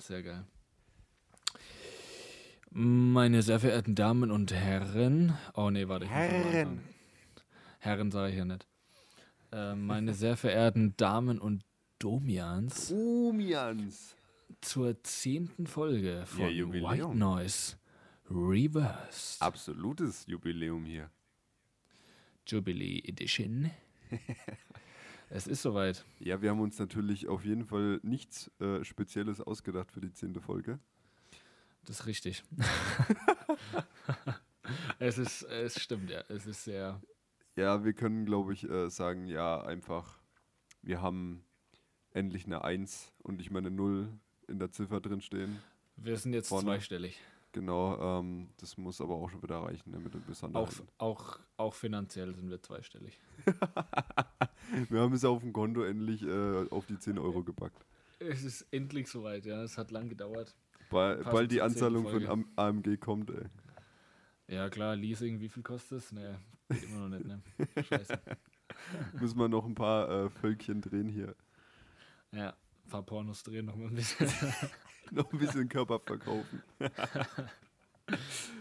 Sehr geil. Meine sehr verehrten Damen und Herren. Oh nee, warte. Ich Herren. Herren sage ich ja nicht. Äh, meine sehr verehrten Damen und Domians Umians. zur zehnten Folge von Jubiläum. White Noise Reversed. Absolutes Jubiläum hier. Jubilee Edition. es ist soweit. Ja, wir haben uns natürlich auf jeden Fall nichts äh, Spezielles ausgedacht für die zehnte Folge. Das ist richtig. es ist, es stimmt, ja. Es ist sehr. Ja, wir können, glaube ich, äh, sagen, ja, einfach, wir haben endlich eine 1 und nicht mal eine 0 in der Ziffer drin stehen. Wir sind jetzt Vorne. zweistellig. Genau, ähm, das muss aber auch schon wieder reichen, ne, mit den Auch, auch, auch finanziell sind wir zweistellig. Wir haben es auf dem Konto endlich äh, auf die 10 Euro gepackt. Es ist endlich soweit, ja. Es hat lang gedauert. Ba Passend bald die Anzahlung von. Am AMG kommt, ey. Ja, klar, Leasing, wie viel kostet es? Nee, geht immer noch nicht, ne? Scheiße. Müssen wir noch ein paar äh, Völkchen drehen hier. Ja, ein paar Pornos drehen noch mal ein bisschen. noch ein bisschen Körper verkaufen.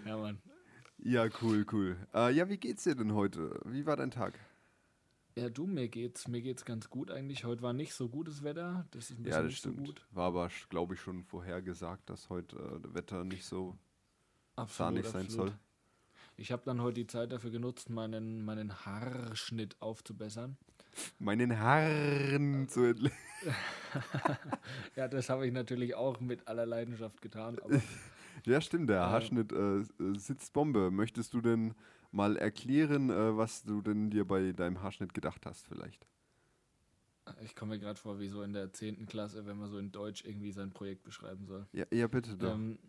ja, Mann. Ja, cool, cool. Äh, ja, wie geht's dir denn heute? Wie war dein Tag? Ja, du, mir geht's, mir geht's ganz gut eigentlich. Heute war nicht so gutes Wetter. Das ist ein bisschen Ja, das nicht so stimmt. gut. War aber, glaube ich, schon vorhergesagt, dass heute äh, das Wetter nicht so sahnig sein soll. Ich habe dann heute die Zeit dafür genutzt, meinen, meinen Haarschnitt aufzubessern. Meinen Haaren zu entle Ja, das habe ich natürlich auch mit aller Leidenschaft getan. Ja, stimmt, der Ja. Haarschnitt äh, äh, sitzt Bombe. Möchtest du denn mal erklären, äh, was du denn dir bei deinem Haarschnitt gedacht hast, vielleicht? ich komme mir gerade vor, wie so in der 10. Klasse, wenn man so in Deutsch irgendwie sein Projekt beschreiben soll. Ja, ja bitte doch. Ähm,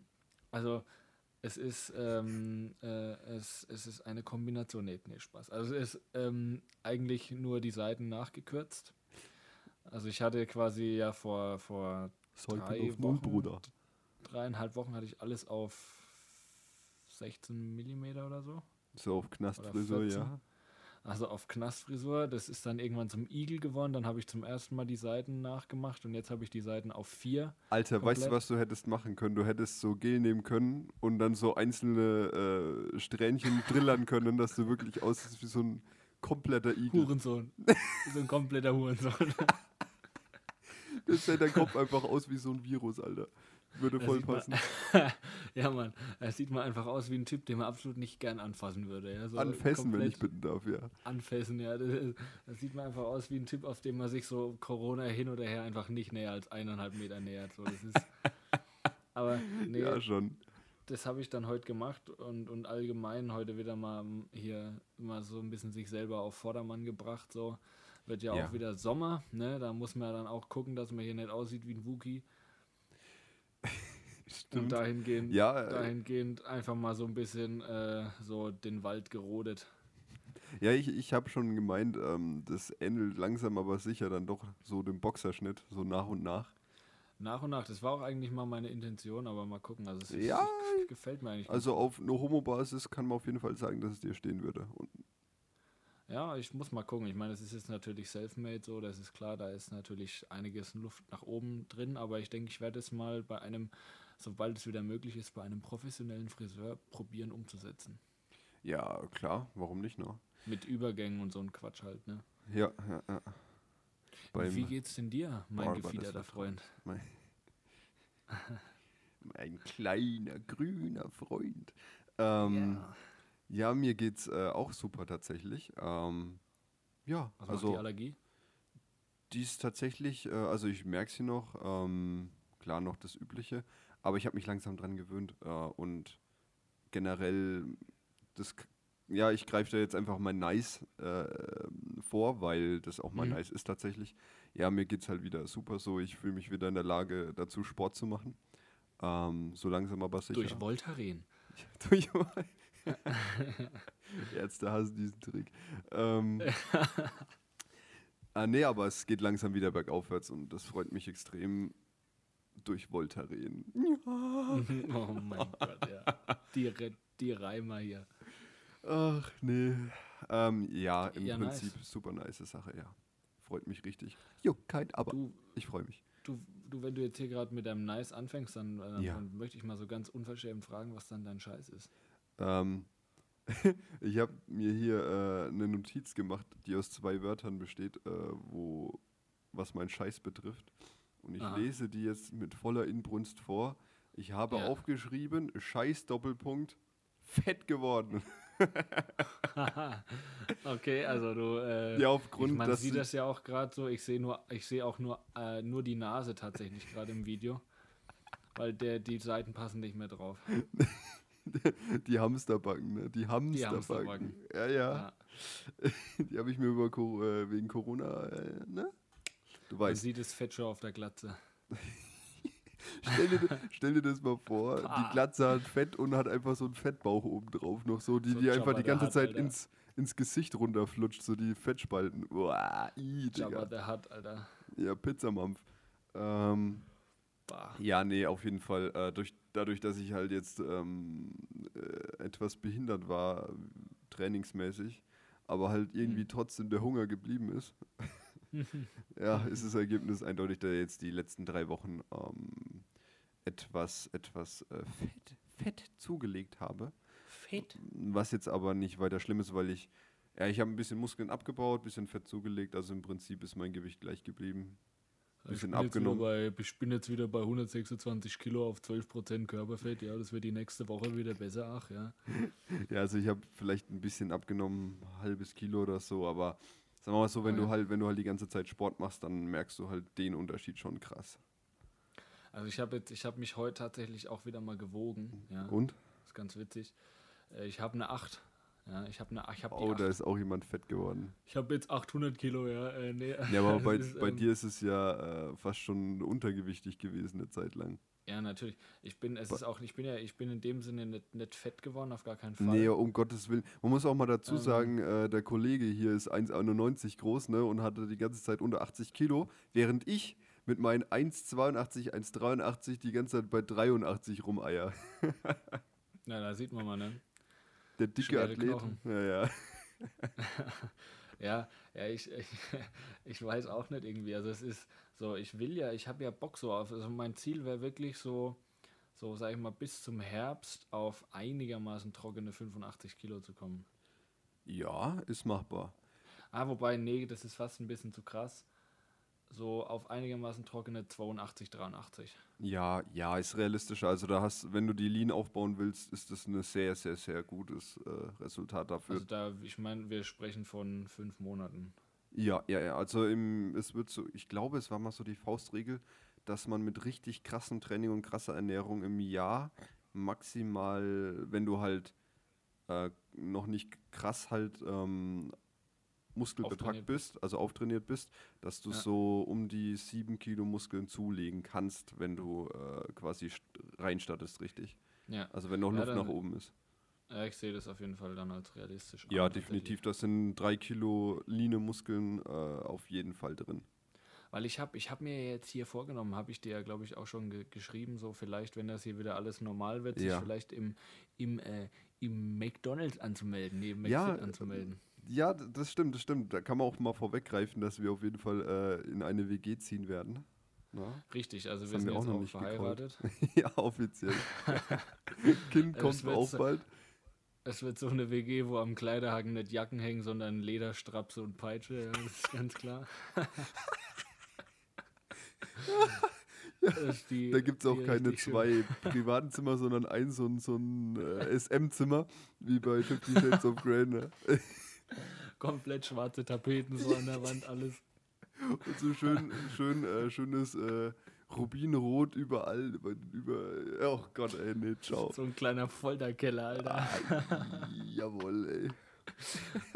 also es ist, ähm, äh, es, es ist eine Kombination, nee, nee, Spaß. Also es ist ähm, eigentlich nur die Seiten nachgekürzt. Also ich hatte quasi ja vor, vor Sollte drei Wochen. Bruder. dreieinhalb Wochen hatte ich alles auf 16 Millimeter oder so. So auf Knastfrisur, 14. ja. Also auf Knastfrisur. Das ist dann irgendwann zum Igel geworden. Dann habe ich zum ersten Mal die Seiten nachgemacht und jetzt habe ich die Seiten auf vier. Alter, weißt du, Komplett. was du hättest machen können? Du hättest so Gel nehmen können und dann so einzelne äh, Strähnchen drillern können, dass du wirklich aussiehst wie so ein kompletter Igel. Hurensohn. so ein kompletter Hurensohn. Das dein Kopf einfach aus wie so ein Virus, Alter. Würde voll sieht man- passen. ja, Mann. Er sieht mal einfach aus wie ein Typ, den man absolut nicht gern anfassen würde. Ja, so Anfassen, wenn ich bitten darf, ja. Anfassen, ja. Das, das sieht man einfach aus wie ein Typ, auf dem man sich so Corona hin oder her einfach nicht näher als eineinhalb Meter nähert. So, das ist, aber nee, Ja, schon. das habe ich dann heute gemacht und, und allgemein heute wieder mal hier mal so ein bisschen sich selber auf Vordermann gebracht. So wird ja, Ja. auch wieder Sommer, ne? Da muss man dann auch gucken, dass man hier nicht aussieht wie ein Wookie. Und Stimmt. dahingehend, Ja, äh, dahingehend einfach mal so ein bisschen äh, so den Wald gerodet. Ja, ich, ich habe schon gemeint, ähm, das ähnelt langsam aber sicher dann doch so dem Boxerschnitt, so nach und nach. Nach und nach, das war auch eigentlich mal meine Intention, aber mal gucken. Also es, Ja, es gefällt mir eigentlich. Also auf einer Homo-Basis kann man auf jeden Fall sagen, dass es dir stehen würde. Und Ja, ich muss mal gucken. Ich meine, es ist jetzt natürlich self-made so, das ist klar, da ist natürlich einiges Luft nach oben drin, aber ich denke, ich werde es mal bei einem, sobald es wieder möglich ist, bei einem professionellen Friseur probieren umzusetzen. ja, klar, warum nicht, ne? Mit Übergängen und so ein Quatsch halt, ne? Ja, ja, ja. Beim- Wie geht's denn dir, mein das gefiederter Freund? Mein, mein kleiner grüner Freund. Ähm, ja. mir geht's äh, auch super tatsächlich. Ähm, ja, Was macht also die Allergie? die ist tatsächlich, äh, also ich merke sie noch, ähm, klar noch das Übliche, aber ich habe mich langsam dran gewöhnt äh, und generell, das, ja, ich greife da jetzt einfach mal nice äh, vor, weil das auch mal Mhm. nice ist tatsächlich. Ja, mir geht's halt wieder super so, ich fühle mich wieder in der Lage dazu, Sport zu machen. Ähm, so langsam aber sicher. Durch Voltaren. Durch Ärzte hassen diesen Trick. Ähm, ah, nee, aber es geht langsam wieder bergaufwärts und das freut mich extrem durch Voltaren. oh mein Gott, ja. Die, die Reimer hier. Ach, nee. Ähm, ja, im Ja, Prinzip nice. super nice Sache, ja. Freut mich richtig. Jo, kein Aber. Du, Ich freue mich. du, du, wenn du jetzt hier gerade mit deinem Nice anfängst, dann, äh, Ja. dann möchte ich mal so ganz unverschämt fragen, was dann dein Scheiß ist. Ähm, ich habe mir hier äh, eine Notiz gemacht, die aus zwei Wörtern besteht, äh, wo was mein Scheiß betrifft. Und ich Aha. lese die jetzt mit voller Inbrunst vor. Ich habe Ja. aufgeschrieben, Scheiß Doppelpunkt, fett geworden. okay, also du. Äh, Ja, aufgrund, ich, man sieht sie- das ja auch gerade so. Ich sehe nur, ich sehe auch nur, äh, nur die Nase tatsächlich gerade im Video, weil der die Seiten passen nicht mehr drauf. Die Hamsterbacken, ne? Die Hamsterbacken. Hamsterbacken. Ja, ja. Ja. Die habe ich mir über äh, wegen Corona, äh, ne? Du Man weißt, sieht das Fett schon auf der Glatze. stell dir, stell dir das mal vor, die Glatze hat Fett und hat einfach so einen Fettbauch oben drauf noch, so, die, So die einfach die ganze Zeit Alter. ins, ins Gesicht runterflutscht, so die Fettspalten. Uah, Jabba Digga. der hat, Alter. Ja, Pizzamampf. Ähm, Bah. Ja, nee, auf jeden Fall. Äh, durch, dadurch, dass ich halt jetzt ähm, äh, etwas behindert war, trainingsmäßig, aber halt irgendwie Mhm. trotzdem der Hunger geblieben ist, ja, ist das Ergebnis eindeutig, ich jetzt die letzten drei Wochen ähm, etwas, etwas äh, Fett, Fett zugelegt habe. Fett? Was jetzt aber nicht weiter schlimm ist, weil ich, ja, ich habe ein bisschen Muskeln abgebaut, ein bisschen Fett zugelegt, also im Prinzip ist mein Gewicht gleich geblieben. Bisschen ich, bin jetzt wieder abgenommen. bei, ich bin jetzt wieder bei 126 Kilo auf 12% Körperfett. Ja, das wird die nächste Woche wieder besser. Ach ja. Ja, also ich habe vielleicht ein bisschen abgenommen, ein halbes Kilo oder so, aber sagen wir mal so, wenn du halt, wenn du halt die ganze Zeit Sport machst, dann merkst du halt den Unterschied schon krass. Also ich habe jetzt, ich habe mich heute tatsächlich auch wieder mal gewogen. Ja, Und? das ist ganz witzig. Äh, Ich habe eine 8. Ja, ich habe eine, ich habe Oh, da 8. ist auch jemand fett geworden. Ich habe jetzt 800 Kilo, ja. Äh, nee, Ja, aber bei, ist, bei ähm, dir ist es ja äh, fast schon untergewichtig gewesen eine Zeit lang. Ja, natürlich. Ich bin, es ist auch, ich bin ja, ich bin in dem Sinne nicht, nicht fett geworden, auf gar keinen Fall. Nee, um Gottes Willen. Man muss auch mal dazu Ähm. sagen, äh, der Kollege hier ist 1,91 groß ne, und hatte die ganze Zeit unter 80 Kilo, während ich mit meinen 1,82, 1,83 die ganze Zeit bei 83 rumeier. Ja, da sieht man mal, ne? Der dicke Schwere Athlet. Knochen. Ja, ja. Ja, ja, ich, ich, ich weiß auch nicht irgendwie. Also es ist so, ich will ja, ich habe ja Bock so auf. Also mein Ziel wäre wirklich so, so sag ich mal, bis zum Herbst auf einigermaßen trockene 85 Kilo zu kommen. Ja, ist machbar. Ah, wobei, nee, das ist fast ein bisschen zu krass. So auf einigermaßen trockene 82, 83. Ja, ja, ist realistischer. Also da hast, wenn du die Lean aufbauen willst, ist das ein sehr, sehr, sehr gutes äh, Resultat dafür. Also da, ich meine, wir sprechen von fünf Monaten. Ja, ja, ja. Also im, es wird so, ich glaube, es war mal so die Faustregel, dass man mit richtig krassem Training und krasser Ernährung im Jahr maximal, wenn du halt äh, noch nicht krass halt ähm, muskelbetackt bist, also auftrainiert bist, dass du Ja. so um die sieben Kilo Muskeln zulegen kannst, wenn du äh, quasi st- reinstattest, richtig. Ja, Also wenn noch Ja, Luft dann- nach oben ist. Ja, ich sehe das auf jeden Fall dann als realistisch. Ja, an, definitiv. Das sind drei Kilo leane Muskeln äh, auf jeden Fall drin. Weil ich habe ich hab mir jetzt hier vorgenommen, habe ich dir ja, glaube ich, auch schon ge geschrieben, so vielleicht, wenn das hier wieder alles normal wird, sich Ja. vielleicht im, im, äh, im McDonalds anzumelden, neben Ja, McFit anzumelden. Ja, das stimmt, das stimmt. Da kann man auch mal vorweggreifen, dass wir auf jeden Fall äh, in eine WG ziehen werden. Na? Richtig, also das wir sind wir auch noch nicht verheiratet. ja, offiziell. kind Es kommt auch bald. Es wird so eine WG, wo am Kleiderhaken nicht Jacken hängen, sondern Lederstrapse und Peitsche, ja, das ist ganz klar. Die- Da gibt es auch keine zwei privaten Zimmer, sondern ein so ein, so ein äh, SM-Zimmer, wie bei Fifty Shades of Grey. Ne? Komplett schwarze Tapeten so an der Wand, alles. Und so schön, schön äh, schönes äh, Rubinrot überall. Über, über, oh Gott, ey, nee, ciao. So ein kleiner Folterkeller, Alter. Ah, jawohl, ey.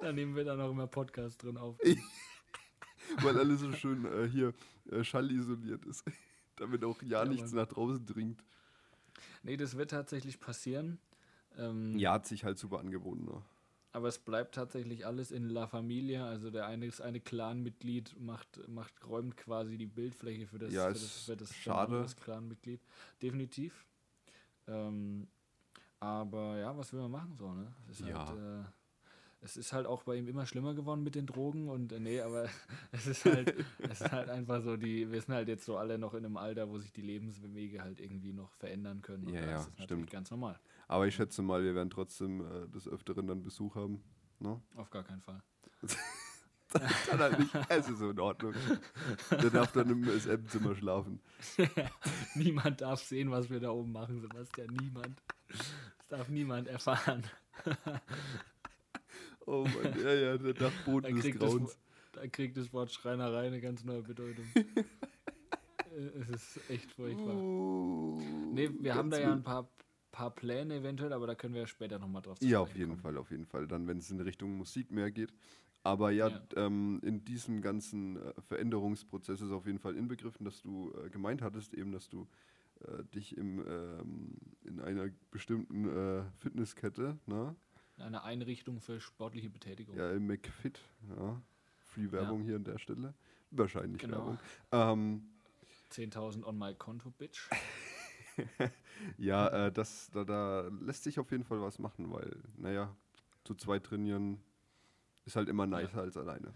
Da nehmen wir dann auch immer Podcast drin auf. Weil alles so schön äh, hier äh, schallisoliert ist. Damit auch ja, Ja, nichts Mann. nach draußen dringt. Nee, das wird tatsächlich passieren. Ähm, Ja, hat sich halt super angeboten. Ne? Aber es bleibt tatsächlich alles in La Familia. Also der eine, das eine Clan-Mitglied macht, macht, räumt quasi die Bildfläche für das, Ja, für ist das, für das schade. anderes Clan-Mitglied. Definitiv. Ähm, aber ja, was will man machen so, ne? Es ist Ja. halt, äh, es ist halt auch bei ihm immer schlimmer geworden mit den Drogen und äh, nee, aber es ist halt, es ist halt einfach so, die, wir sind halt jetzt so alle noch in einem Alter, wo sich die Lebenswege halt irgendwie noch verändern können. Und Ja, ja, ist es natürlich stimmt. ganz normal. Aber ich schätze mal, wir werden trotzdem äh, des Öfteren dann Besuch haben. Ne? Auf gar keinen Fall. Dann halt nicht. Es ist so in Ordnung. Der darf dann im SM-Zimmer schlafen. niemand darf sehen, was wir da oben machen, Sebastian. Niemand. Das darf niemand erfahren. Oh Mann, ja, ja, der Dachboden Da des das, Grauens. Da kriegt das Wort Schreinerei eine ganz neue Bedeutung. Äh, es ist echt furchtbar. Uh, Nee, wir haben da ja ein paar, paar Pläne eventuell, aber da können wir ja später nochmal drauf zu Ja, auf jeden kommen. Fall, auf jeden Fall. Dann, wenn es in Richtung Musik mehr geht. Aber ja, Ja. Ähm, in diesem ganzen äh, Veränderungsprozess ist auf jeden Fall inbegriffen, dass du äh, gemeint hattest, eben, dass du äh, dich im, ähm, in einer bestimmten äh, Fitnesskette, ne? Eine Einrichtung für sportliche Betätigung. ja, im McFit, ja, Free Werbung hier an der Stelle, wahrscheinlich Genau. Werbung. Ähm, 10.000 on my Konto, Bitch. ja, äh, das, da, da lässt sich auf jeden Fall was machen, weil, naja, zu zweit trainieren ist halt immer nicer als alleine.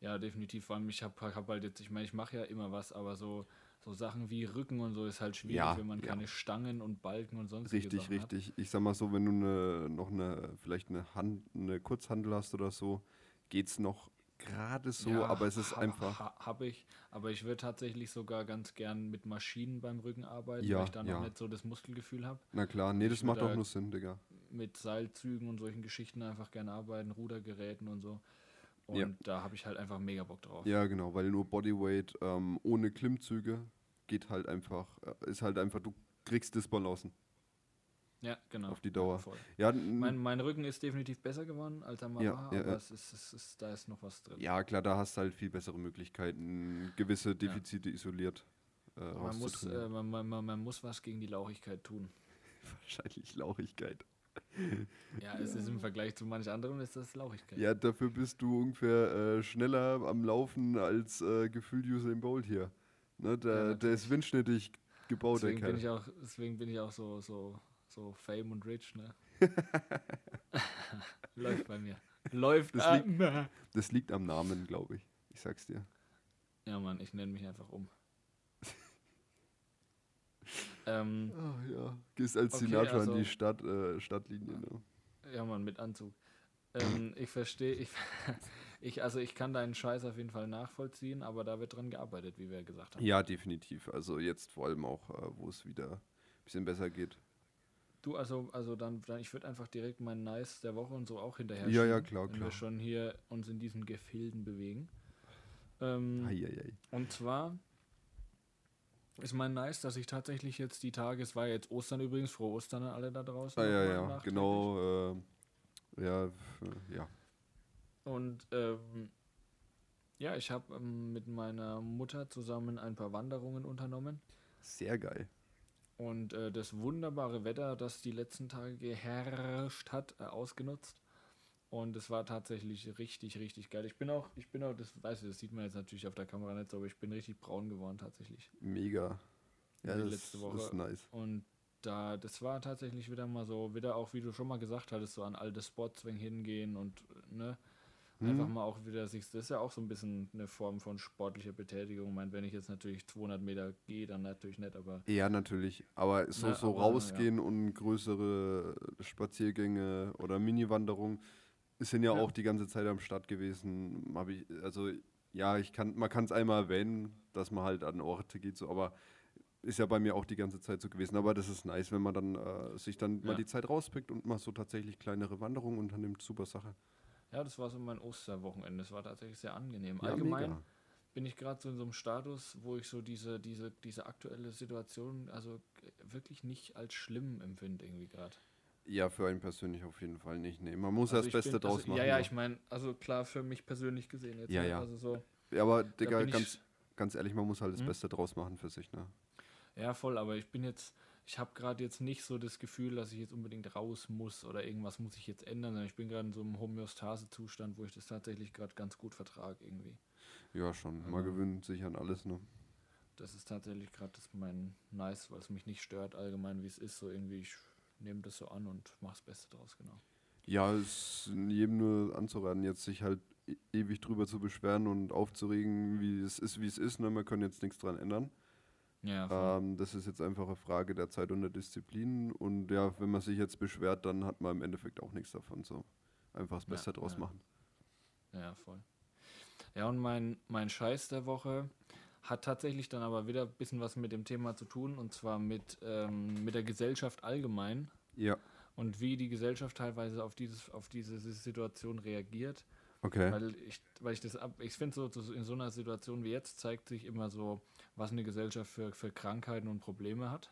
Ja, definitiv. Vor allem, ich habe hab halt jetzt, ich meine, ich mache ja immer was, aber so, so Sachen wie Rücken und so ist halt schwierig, Ja, wenn man ja. keine Stangen und Balken und sonst Richtig, richtig. Ich sag mal so, wenn du ne, noch eine, vielleicht eine Hand, eine Kurzhandel hast oder so, geht's noch gerade so, aber es ist ha, einfach. Ha, habe ich, aber ich würde tatsächlich sogar ganz gern mit Maschinen beim Rücken arbeiten, Ja, weil ich da noch ja. nicht so das Muskelgefühl habe. Na klar, nee, ich das macht auch nur Sinn, Digga. Mit Seilzügen und solchen Geschichten einfach gerne arbeiten, Rudergeräten und so. Und Ja. da habe ich halt einfach mega Bock drauf. Ja, genau, weil nur Bodyweight ähm, ohne Klimmzüge geht halt einfach, äh, ist halt einfach, du kriegst Disbalancen Ja, genau. auf die Dauer. Ja, Mein, mein Rücken ist definitiv besser geworden, als mal Ja, war, ja, aber. Es ist, es ist, da ist noch was drin. ja, klar, da hast du halt viel bessere Möglichkeiten, gewisse Defizite isoliert äh, man, muss, äh, man, man, man, man muss was gegen die Lauchigkeit tun. Wahrscheinlich Lauchigkeit. Ja, es ist im Vergleich zu manch anderem ist das Lauchigkeit. Ja, dafür bist du ungefähr äh, schneller am Laufen als äh, gefühlt Usain Bolt hier. Ne, der, Ja, der ist windschnittig gebaut, deswegen, der bin Kerl. ich auch, deswegen bin ich auch so, so, so fame und rich, ne? Läuft bei mir. Läuft. Das ah, liegt-. Das liegt am Namen, glaube ich. Ich sag's dir. Ja, Mann, ich nenne mich einfach um. ähm, Ah ja. Gehst als Okay, Sinatra also- an die Stadt, äh, Stadtlinie. Ne? ja, Mann, mit Anzug. Ähm, ich verstehe, ich, ich, also ich kann deinen Scheiß auf jeden Fall nachvollziehen, aber da wird dran gearbeitet, wie wir gesagt haben. Ja, definitiv. Also jetzt vor allem auch, äh, wo es wieder ein bisschen besser geht. Du, also, also dann, dann ich würde einfach direkt meinen Nice der Woche und so auch hinterher Ja, ja, klar, wenn klar. wir schon hier uns in diesen Gefilden bewegen. Ähm, Eieiei. und zwar ist mein Nice, dass ich tatsächlich jetzt die Tage, es war jetzt Ostern übrigens, frohe Ostern an alle da draußen. Ah, ja, ja, genau. Äh, ja, ja. Und ähm, ja, ich habe ähm, mit meiner Mutter zusammen ein paar Wanderungen unternommen. Sehr geil. Und äh, das wunderbare Wetter, das die letzten Tage geherrscht hat, äh, ausgenutzt. Und es war tatsächlich richtig, richtig geil. Ich bin auch, ich bin auch, das weiß ich, das sieht man jetzt natürlich auf der Kamera nicht so, aber ich bin richtig braun geworden tatsächlich. Mega. Ja, das, letzte das Woche. ist nice. Und da, das war tatsächlich wieder mal so, wieder auch, wie du schon mal gesagt hattest, so an alte Spots wenn hingehen und ne, einfach Mhm. mal auch wieder sich, das ist ja auch so ein bisschen eine Form von sportlicher Betätigung. Ich meine, wenn ich jetzt natürlich 200 Meter gehe, dann natürlich nicht, aber Ja, natürlich. Aber so, Na, so aber, rausgehen und größere Spaziergänge oder Mini-Wanderungen sind ja, Ja. auch die ganze Zeit am Start gewesen. Hab ich, also ja, ich kann, man kann es einmal erwähnen, dass man halt an Orte geht, so, aber ist ja bei mir auch die ganze Zeit so gewesen. Aber das ist nice, wenn man dann äh, sich dann mal Ja. die Zeit rauspickt und mal so tatsächlich kleinere Wanderungen unternimmt. Super Sache. Ja, das war so mein Osterwochenende. Das war tatsächlich sehr angenehm. Ja, Allgemein mega. bin ich gerade so in so einem Status, wo ich so diese, diese, diese aktuelle Situation also wirklich nicht als schlimm empfinde irgendwie gerade. Ja, für einen persönlich auf jeden Fall nicht. Nee, man muss Also das Beste bin- draus also, machen. Ja, ja, ne? ich meine, also klar für mich persönlich gesehen jetzt. Ja, ne? ja. Also so, ja, aber Digga, ganz, ganz ehrlich, man muss halt das Hm? Beste draus machen für sich, ne? Ja, voll, aber ich bin jetzt, ich habe gerade jetzt nicht so das Gefühl, dass ich jetzt unbedingt raus muss oder irgendwas muss ich jetzt ändern, sondern ich bin gerade in so einem Homöostase-Zustand, wo ich das tatsächlich gerade ganz gut vertrage irgendwie. Ja, schon. Man Also- gewöhnt sich an alles, ne? Das ist tatsächlich gerade das mein Nice, weil es mich nicht stört allgemein, wie es ist, so irgendwie, ich nehme das so an und mache das Beste draus, genau. Ja, es ist jedem nur anzuraten, jetzt sich halt e ewig drüber zu beschweren und aufzuregen, wie es ist, wie es ist. Ne? Wir können jetzt nichts dran ändern. Ja, Ähm, das ist jetzt einfach eine Frage der Zeit und der Disziplin. Und ja, wenn man sich jetzt beschwert, dann hat man im Endeffekt auch nichts davon. So einfach das Beste Ja, draus ja. machen. Ja, voll. Ja, und mein, mein Scheiß der Woche hat tatsächlich dann aber wieder ein bisschen was mit dem Thema zu tun, und zwar mit, ähm, mit der Gesellschaft allgemein Ja, und wie die Gesellschaft teilweise auf, dieses, auf diese Situation reagiert. Okay. Weil ich, weil ich das ab, ich finde so, so in so einer Situation wie jetzt zeigt sich immer so, was eine Gesellschaft für, für Krankheiten und Probleme hat.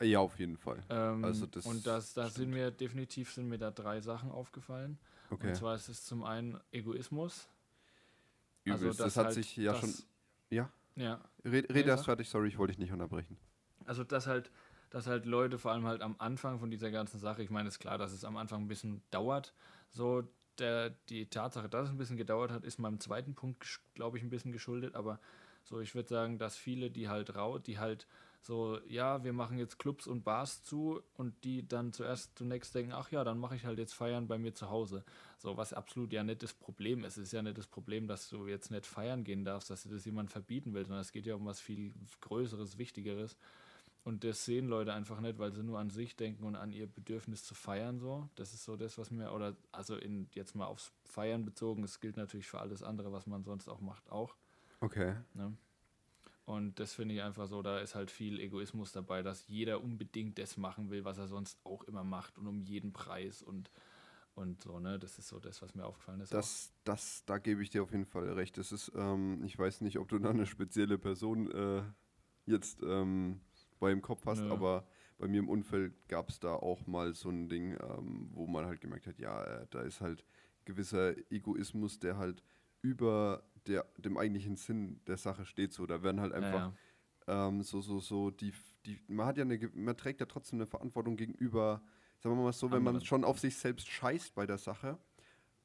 Ja, auf jeden Fall. Ähm, Also das und das, da sind mir definitiv sind mir da drei Sachen aufgefallen. Okay. Und zwar ist es zum einen Egoismus. Übelst. Also, das hat halt sich ja das- schon. Ja, Ja, red, red erst fertig, sorry, ich wollte dich nicht unterbrechen. Also dass halt, dass halt Leute vor allem halt am Anfang von dieser ganzen Sache, ich meine, es ist klar, dass es am Anfang ein bisschen dauert. So, der, die Tatsache, dass es ein bisschen gedauert hat, ist meinem zweiten Punkt, glaube ich, ein bisschen geschuldet, aber so, ich würde sagen, dass viele, die halt rau, die halt so, ja, wir machen jetzt Clubs und Bars zu und die dann zuerst zunächst denken, ach ja, dann mache ich halt jetzt Feiern bei mir zu Hause. So, was absolut ja nicht das Problem ist. Es ist ja nicht das Problem, dass du jetzt nicht feiern gehen darfst, dass dir das jemand verbieten will, sondern es geht ja um was viel Größeres, Wichtigeres. Und das sehen Leute einfach nicht, weil sie nur an sich denken und an ihr Bedürfnis zu feiern so. Das ist so das, was mir, oder also in, jetzt mal aufs Feiern bezogen, es gilt natürlich für alles andere, was man sonst auch macht, auch. Okay. Ne? Und das finde ich einfach so, da ist halt viel Egoismus dabei, dass jeder unbedingt das machen will, was er sonst auch immer macht und um jeden Preis und, und so, ne? Das ist so das, was mir aufgefallen ist. auch. Das, das, da gebe ich dir auf jeden Fall recht. Das ist, ähm, ich weiß nicht, ob du da eine spezielle Person äh, jetzt ähm, bei im Kopf hast, Nö. aber bei mir im Umfeld gab es da auch mal so ein Ding, ähm, wo man halt gemerkt hat, ja, äh, da ist halt gewisser Egoismus, der halt über der, dem eigentlichen Sinn der Sache steht. So, da werden halt Ja, einfach ja. ähm, so, so, so, die, die, man hat ja eine, man trägt ja trotzdem eine Verantwortung gegenüber, sagen wir mal so, wenn man schon auf sich selbst scheißt bei der Sache,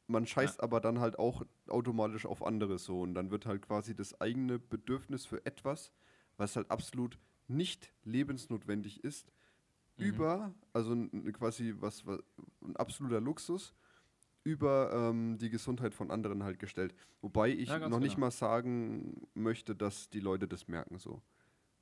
man scheißt aber dann halt auch automatisch auf andere so und dann wird halt quasi das eigene Bedürfnis für etwas, was halt absolut nicht lebensnotwendig ist, Mhm. über, also quasi was, was ein absoluter Luxus, über ähm, die Gesundheit von anderen halt gestellt. Wobei ich Ja, noch nicht genau. mal sagen möchte, dass die Leute das merken so.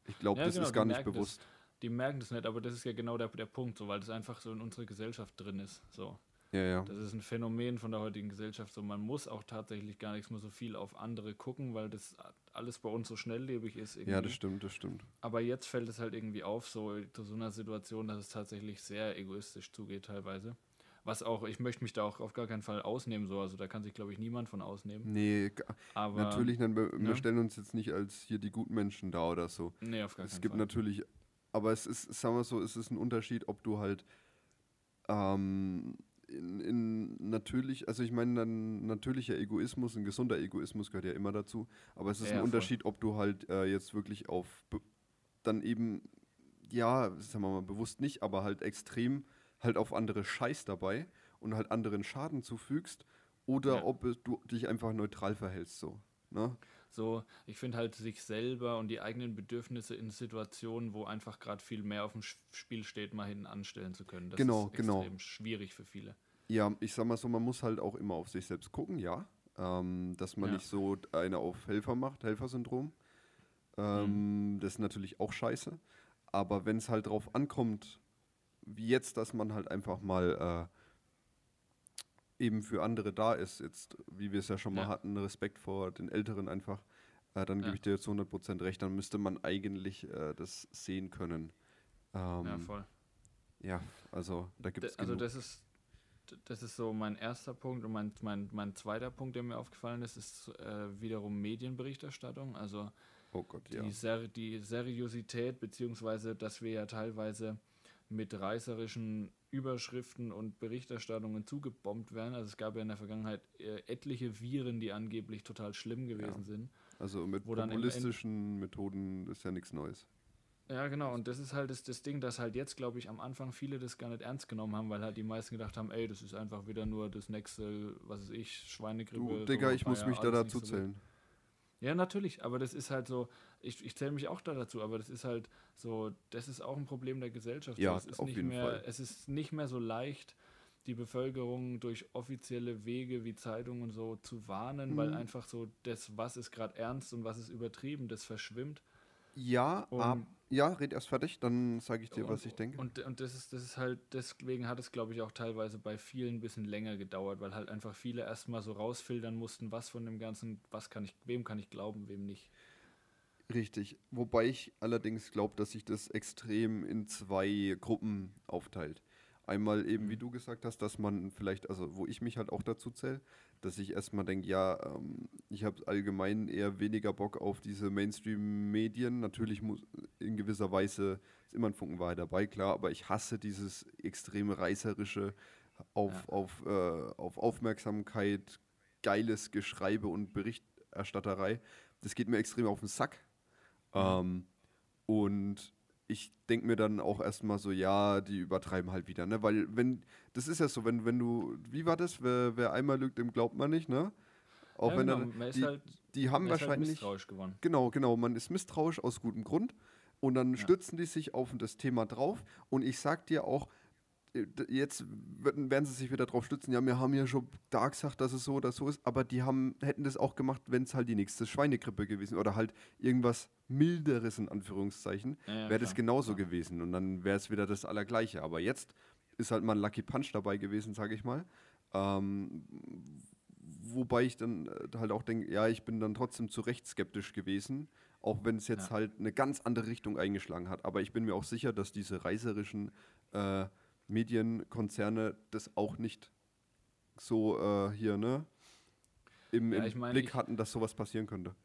Ich glaube, Ja, das genau, ist gar nicht merken das. bewusst. Die merken das nicht, aber das ist ja genau der, der Punkt, so, weil das einfach so in unserer Gesellschaft drin ist. So. Ja, ja. Das ist ein Phänomen von der heutigen Gesellschaft. So, man muss auch tatsächlich gar nichts mehr so viel auf andere gucken, weil das alles bei uns so schnelllebig ist. Irgendwie. Ja, das stimmt, das stimmt. Aber jetzt fällt es halt irgendwie auf, so zu so einer Situation, dass es tatsächlich sehr egoistisch zugeht teilweise. Was auch, ich möchte mich da auch auf gar keinen Fall ausnehmen, so, also da kann sich, glaube ich, niemand von ausnehmen. Nee, Aber natürlich, dann, wir, wir ne? stellen uns jetzt nicht als hier die guten Menschen da oder so. nee, auf gar Es keinen gibt Fall. natürlich, aber es ist, sagen wir so, es ist ein Unterschied, ob du halt ähm, in, in natürlich, also ich meine, ein natürlicher Egoismus, ein gesunder Egoismus gehört ja immer dazu, aber es ist Ja, ein voll. Unterschied, ob du halt äh, jetzt wirklich auf dann eben, ja, sagen wir mal bewusst nicht, aber halt extrem halt auf andere Scheiß dabei und halt anderen Schaden zufügst oder Ja. ob du dich einfach neutral verhältst so. Ne? So, ich finde halt sich selber und die eigenen Bedürfnisse in Situationen, wo einfach gerade viel mehr auf dem Spiel steht, mal hinten anstellen zu können. Das Genau, ist genau. extrem schwierig für viele. Ja, ich sag mal so, man muss halt auch immer auf sich selbst gucken, ja. Ähm, dass man Ja. nicht so eine auf Helfer macht, Helfersyndrom. Ähm, Das ist natürlich auch scheiße. Aber wenn es halt drauf ankommt, wie jetzt, dass man halt einfach mal äh, eben für andere da ist, jetzt, wie wir es ja schon mal Ja. hatten, Respekt vor den Älteren einfach, äh, dann Ja. gebe ich dir zu 100% recht, dann müsste man eigentlich äh, das sehen können. Ähm, ja, voll. ja, also da gibt es Also das ist das ist so mein erster Punkt und mein, mein, mein zweiter Punkt, der mir aufgefallen ist, ist äh, wiederum Medienberichterstattung. Also Oh Gott, die, ja. Ser die Seriosität, beziehungsweise dass wir ja teilweise mit reißerischen Überschriften und Berichterstattungen zugebombt werden. Also es gab ja in der Vergangenheit äh, etliche Viren, die angeblich total schlimm gewesen sind. Also mit populistischen Methoden ist ja nichts Neues. Ja, genau. Und das ist halt das, das Ding, dass halt jetzt, glaube ich, am Anfang viele das gar nicht ernst genommen haben, weil halt die meisten gedacht haben, ey, das ist einfach wieder nur das nächste, was weiß ich, Schweinegrippe. Du, Digga, so, ich war muss ja mich da dazu zählen. Ja, natürlich, aber das ist halt so, ich, ich zähle mich auch da dazu, aber das ist halt so, das ist auch ein Problem der Gesellschaft. Ja, es ist auf nicht jeden mehr, Fall. Es ist nicht mehr so leicht, die Bevölkerung durch offizielle Wege wie Zeitungen und so zu warnen, mhm. weil einfach so das, was ist gerade ernst und was ist übertrieben, das verschwimmt. Ja, ab, ja, red erst fertig, dann sage ich dir, und, was ich denke. Und, und das ist, das ist halt, deswegen hat es, glaube ich, auch teilweise bei vielen ein bisschen länger gedauert, weil halt einfach viele erstmal so rausfiltern mussten, was von dem Ganzen, was kann ich, wem kann ich glauben, wem nicht. Richtig. Wobei ich allerdings glaube, dass sich das extrem in zwei Gruppen aufteilt. Einmal eben, wie mhm. du gesagt hast, dass man vielleicht, also wo ich mich halt auch dazu zähle, dass ich erstmal denke, ja, ähm, ich habe allgemein eher weniger Bock auf diese Mainstream-Medien. Natürlich muss in gewisser Weise ist immer ein Funken Wahrheit dabei, klar, aber ich hasse dieses extreme reißerische auf, ja. auf, äh, auf Aufmerksamkeit, geiles Geschreibe und Berichterstatterei. Das geht mir extrem auf den Sack. Mhm. Ähm, und ich denke mir dann auch erstmal so, ja, die übertreiben halt wieder, ne? Weil wenn, das ist ja so, wenn, wenn du, wie war das? Wer, wer einmal lügt, dem glaubt man nicht, ne? Auch ja, wenn genau. dann, die, halt, die haben halt wahrscheinlich. Halt genau, genau, man ist misstrauisch aus gutem Grund. Und dann ja. stützen die sich auf das Thema drauf. Und ich sag dir auch, jetzt werden sie sich wieder drauf stützen, ja, wir haben ja schon da gesagt, dass es so oder so ist, aber die haben, hätten das auch gemacht, wenn es halt die nächste Schweinegrippe gewesen oder halt irgendwas milderes in Anführungszeichen, ja, wäre das genauso ja. gewesen und dann wäre es wieder das Allergleiche. Aber jetzt ist halt mal ein Lucky Punch dabei gewesen, sage ich mal. Ähm, wobei ich dann äh, halt auch denke, ja, ich bin dann trotzdem zu Recht skeptisch gewesen, auch wenn es jetzt ja. halt eine ganz andere Richtung eingeschlagen hat. Aber ich bin mir auch sicher, dass diese reißerischen äh, Medienkonzerne das auch nicht so äh, hier, ne? Im, ja, im mein, Blick hatten, dass sowas passieren könnte.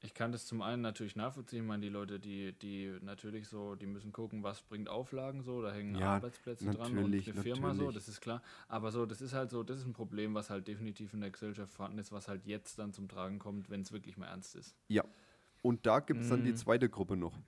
Ich kann das zum einen natürlich nachvollziehen. Ich meine, die Leute, die, die natürlich so, die müssen gucken, was bringt Auflagen so, da hängen ja, Arbeitsplätze dran und eine Firma natürlich. so, das ist klar. Aber so, das ist halt so, das ist ein Problem, was halt definitiv in der Gesellschaft vorhanden ist, was halt jetzt dann zum Tragen kommt, wenn es wirklich mal ernst ist. Ja. Und da gibt es dann die mhm. zweite Gruppe noch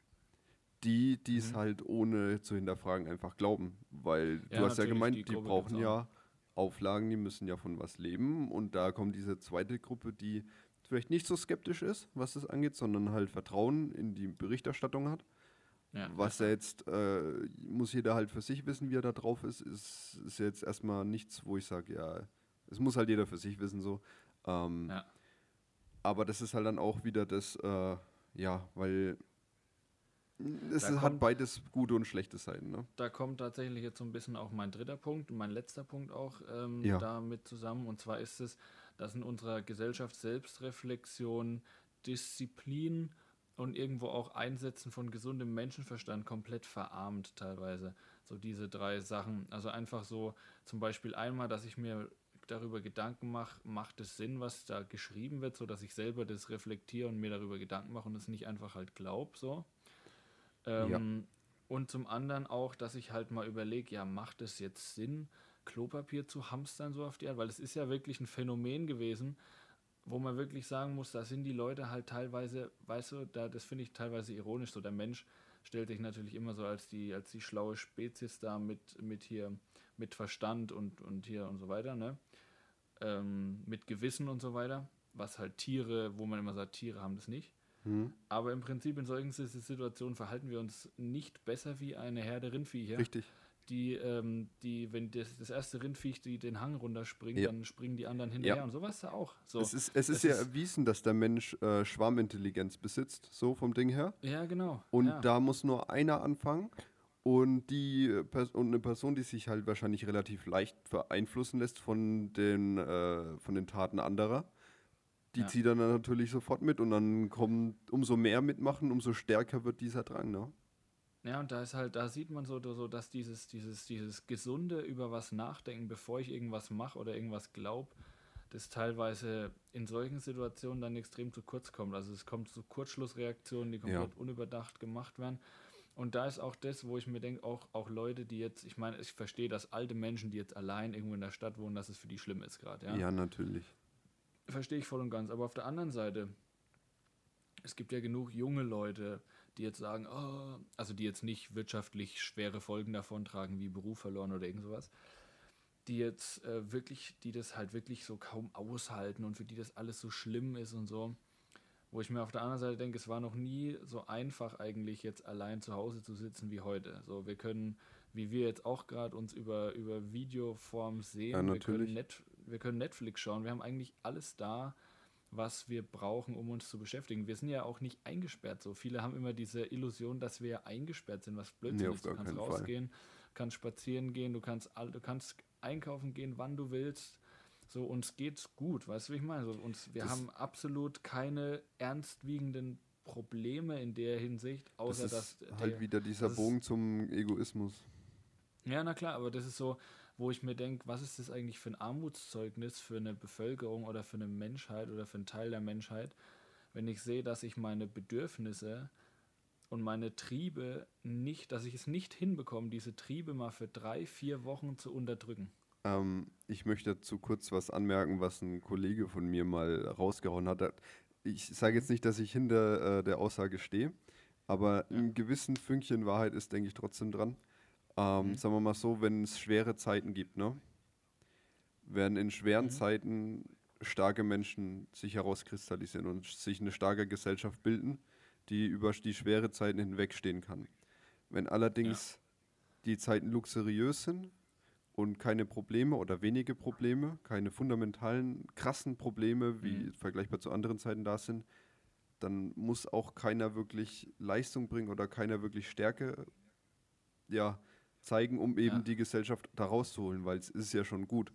die, die es mhm. halt ohne zu hinterfragen einfach glauben. Weil ja, du hast ja gemeint, die, die brauchen ja Auflagen, die müssen ja von was leben. Und da kommt diese zweite Gruppe, die vielleicht nicht so skeptisch ist, was das angeht, sondern halt Vertrauen in die Berichterstattung hat. Ja, was ja jetzt, äh, muss jeder halt für sich wissen, wie er da drauf ist, ist, ist jetzt erstmal nichts, wo ich sage, ja, es muss halt jeder für sich wissen, so. Ähm, ja. Aber das ist halt dann auch wieder das, äh, ja, weil es da hat kommt, beides gute und schlechte Seiten. Ne? Da kommt tatsächlich jetzt so ein bisschen auch mein dritter Punkt und mein letzter Punkt auch ähm, ja. damit zusammen. Und zwar ist es, dass in unserer Gesellschaft Selbstreflexion, Disziplin und irgendwo auch Einsetzen von gesundem Menschenverstand komplett verarmt teilweise. So diese drei Sachen. Also einfach so zum Beispiel einmal, dass ich mir darüber Gedanken mache, macht es Sinn, was da geschrieben wird, so dass ich selber das reflektiere und mir darüber Gedanken mache und es nicht einfach halt glaube, so. Ähm, ja. Und zum anderen auch, dass ich halt mal überlege, ja, macht es jetzt Sinn, Klopapier zu hamstern so auf die Art? Weil es ist ja wirklich ein Phänomen gewesen, wo man wirklich sagen muss, da sind die Leute halt teilweise, weißt du, da, das finde ich teilweise ironisch, so der Mensch stellt sich natürlich immer so als die, als die schlaue Spezies da mit, mit hier, mit Verstand und, und hier und so weiter, ne? Ähm, mit Gewissen und so weiter, was halt Tiere, wo man immer sagt, Tiere haben das nicht. Mhm. Aber im Prinzip in solchen Situationen verhalten wir uns nicht besser wie eine Herde Rindviecher. Richtig. Die, ähm, die, wenn das, das erste Rindviech die den Hang runterspringt, ja. dann springen die anderen hinterher ja. und sowas da auch. So, es ist, es ist ja ist erwiesen, dass der Mensch äh, Schwarmintelligenz besitzt, so vom Ding her. Ja, genau. Und ja. da muss nur einer anfangen. Und, die, und eine Person, die sich halt wahrscheinlich relativ leicht beeinflussen lässt von den, äh, von den Taten anderer, die ja. zieht dann natürlich sofort mit und dann kommt, umso mehr mitmachen, umso stärker wird dieser Drang, ne? Ja, und da ist halt, da sieht man so, so dass dieses, dieses, dieses gesunde über was nachdenken, bevor ich irgendwas mache oder irgendwas glaube, das teilweise in solchen Situationen dann extrem zu kurz kommt. Also es kommt zu Kurzschlussreaktionen, die komplett ja. unüberdacht gemacht werden. Und da ist auch das, wo ich mir denke, auch, auch Leute, die jetzt, ich meine, ich verstehe, dass alte Menschen, die jetzt allein irgendwo in der Stadt wohnen, dass es für die schlimm ist gerade. Ja? ja, natürlich. Verstehe ich voll und ganz. Aber auf der anderen Seite, es gibt ja genug junge Leute, die jetzt sagen, oh, also die jetzt nicht wirtschaftlich schwere Folgen davon tragen, wie Beruf verloren oder irgend sowas, die jetzt äh, wirklich, die das halt wirklich so kaum aushalten und für die das alles so schlimm ist und so. Wo ich mir auf der anderen Seite denke, es war noch nie so einfach eigentlich jetzt allein zu Hause zu sitzen wie heute. So, wir können, wie wir jetzt auch gerade uns über, über Videoform sehen, Ja, wir, können. Net, wir können Netflix schauen, wir haben eigentlich alles da, was wir brauchen, um uns zu beschäftigen. Wir sind ja auch nicht eingesperrt so. Viele haben immer diese Illusion, dass wir ja eingesperrt sind, was Blödsinn Nee, ist. Du kannst keinen Fall. rausgehen, kannst spazieren gehen, du kannst, du kannst einkaufen gehen, wann du willst. So, uns geht's gut, weißt du, wie ich meine? So, uns, wir Das- haben absolut keine ernstwiegenden Probleme in der Hinsicht, Das außer ist dass halt der, wieder dieser das Bogen zum Egoismus. ja, na klar, aber das ist so, wo ich mir denke, was ist das eigentlich für ein Armutszeugnis für eine Bevölkerung oder für eine Menschheit oder für einen Teil der Menschheit, wenn ich sehe, dass ich meine Bedürfnisse und meine Triebe nicht, dass ich es nicht hinbekomme, diese Triebe mal für drei, vier Wochen zu unterdrücken. Ähm, ich möchte dazu kurz was anmerken, was ein Kollege von mir mal rausgehauen hat. Ich sage jetzt nicht, dass ich hinter äh, der Aussage stehe, aber Ja. ein gewissen Fünkchen Wahrheit ist, denke ich, trotzdem dran. Ähm, Mhm. Sagen wir mal so, wenn es schwere Zeiten gibt, ne? werden in schweren Mhm. Zeiten starke Menschen sich herauskristallisieren und sich eine starke Gesellschaft bilden, die über die schwere Zeiten hinwegstehen kann. Wenn allerdings die Zeiten luxuriös sind und keine Probleme oder wenige Probleme, keine fundamentalen, krassen Probleme, wie Mhm. vergleichbar zu anderen Zeiten da sind, dann muss auch keiner wirklich Leistung bringen oder keiner wirklich Stärke ja, zeigen, um eben Ja. die Gesellschaft da rauszuholen, weil es ist ja schon gut.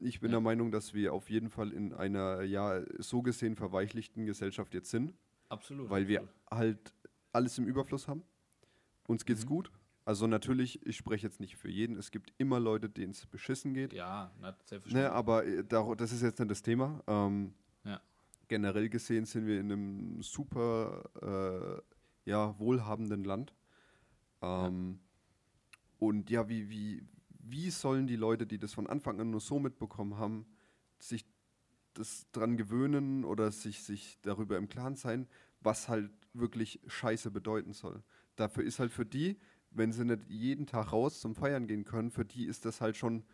Ich bin Ja. der Meinung, dass wir auf jeden Fall in einer ja so gesehen verweichlichten Gesellschaft jetzt sind, Absolut. weil wir absolut. halt alles im Überfluss haben. Uns geht's Mhm. gut. Also natürlich, ich spreche jetzt nicht für jeden. Es gibt immer Leute, denen es beschissen geht. Ja, na, selbstverständlich. Ne, aber äh, das ist jetzt nicht das Thema. Ähm, Ja. Generell gesehen sind wir in einem super äh, ja, wohlhabenden Land. Ähm, Und ja, wie, wie, wie sollen die Leute, die das von Anfang an nur so mitbekommen haben, sich das dran gewöhnen oder sich, sich darüber im Klaren sein, was halt wirklich Scheiße bedeuten soll. Dafür ist halt für die, wenn sie nicht jeden Tag raus zum Feiern gehen können, für die ist das halt schon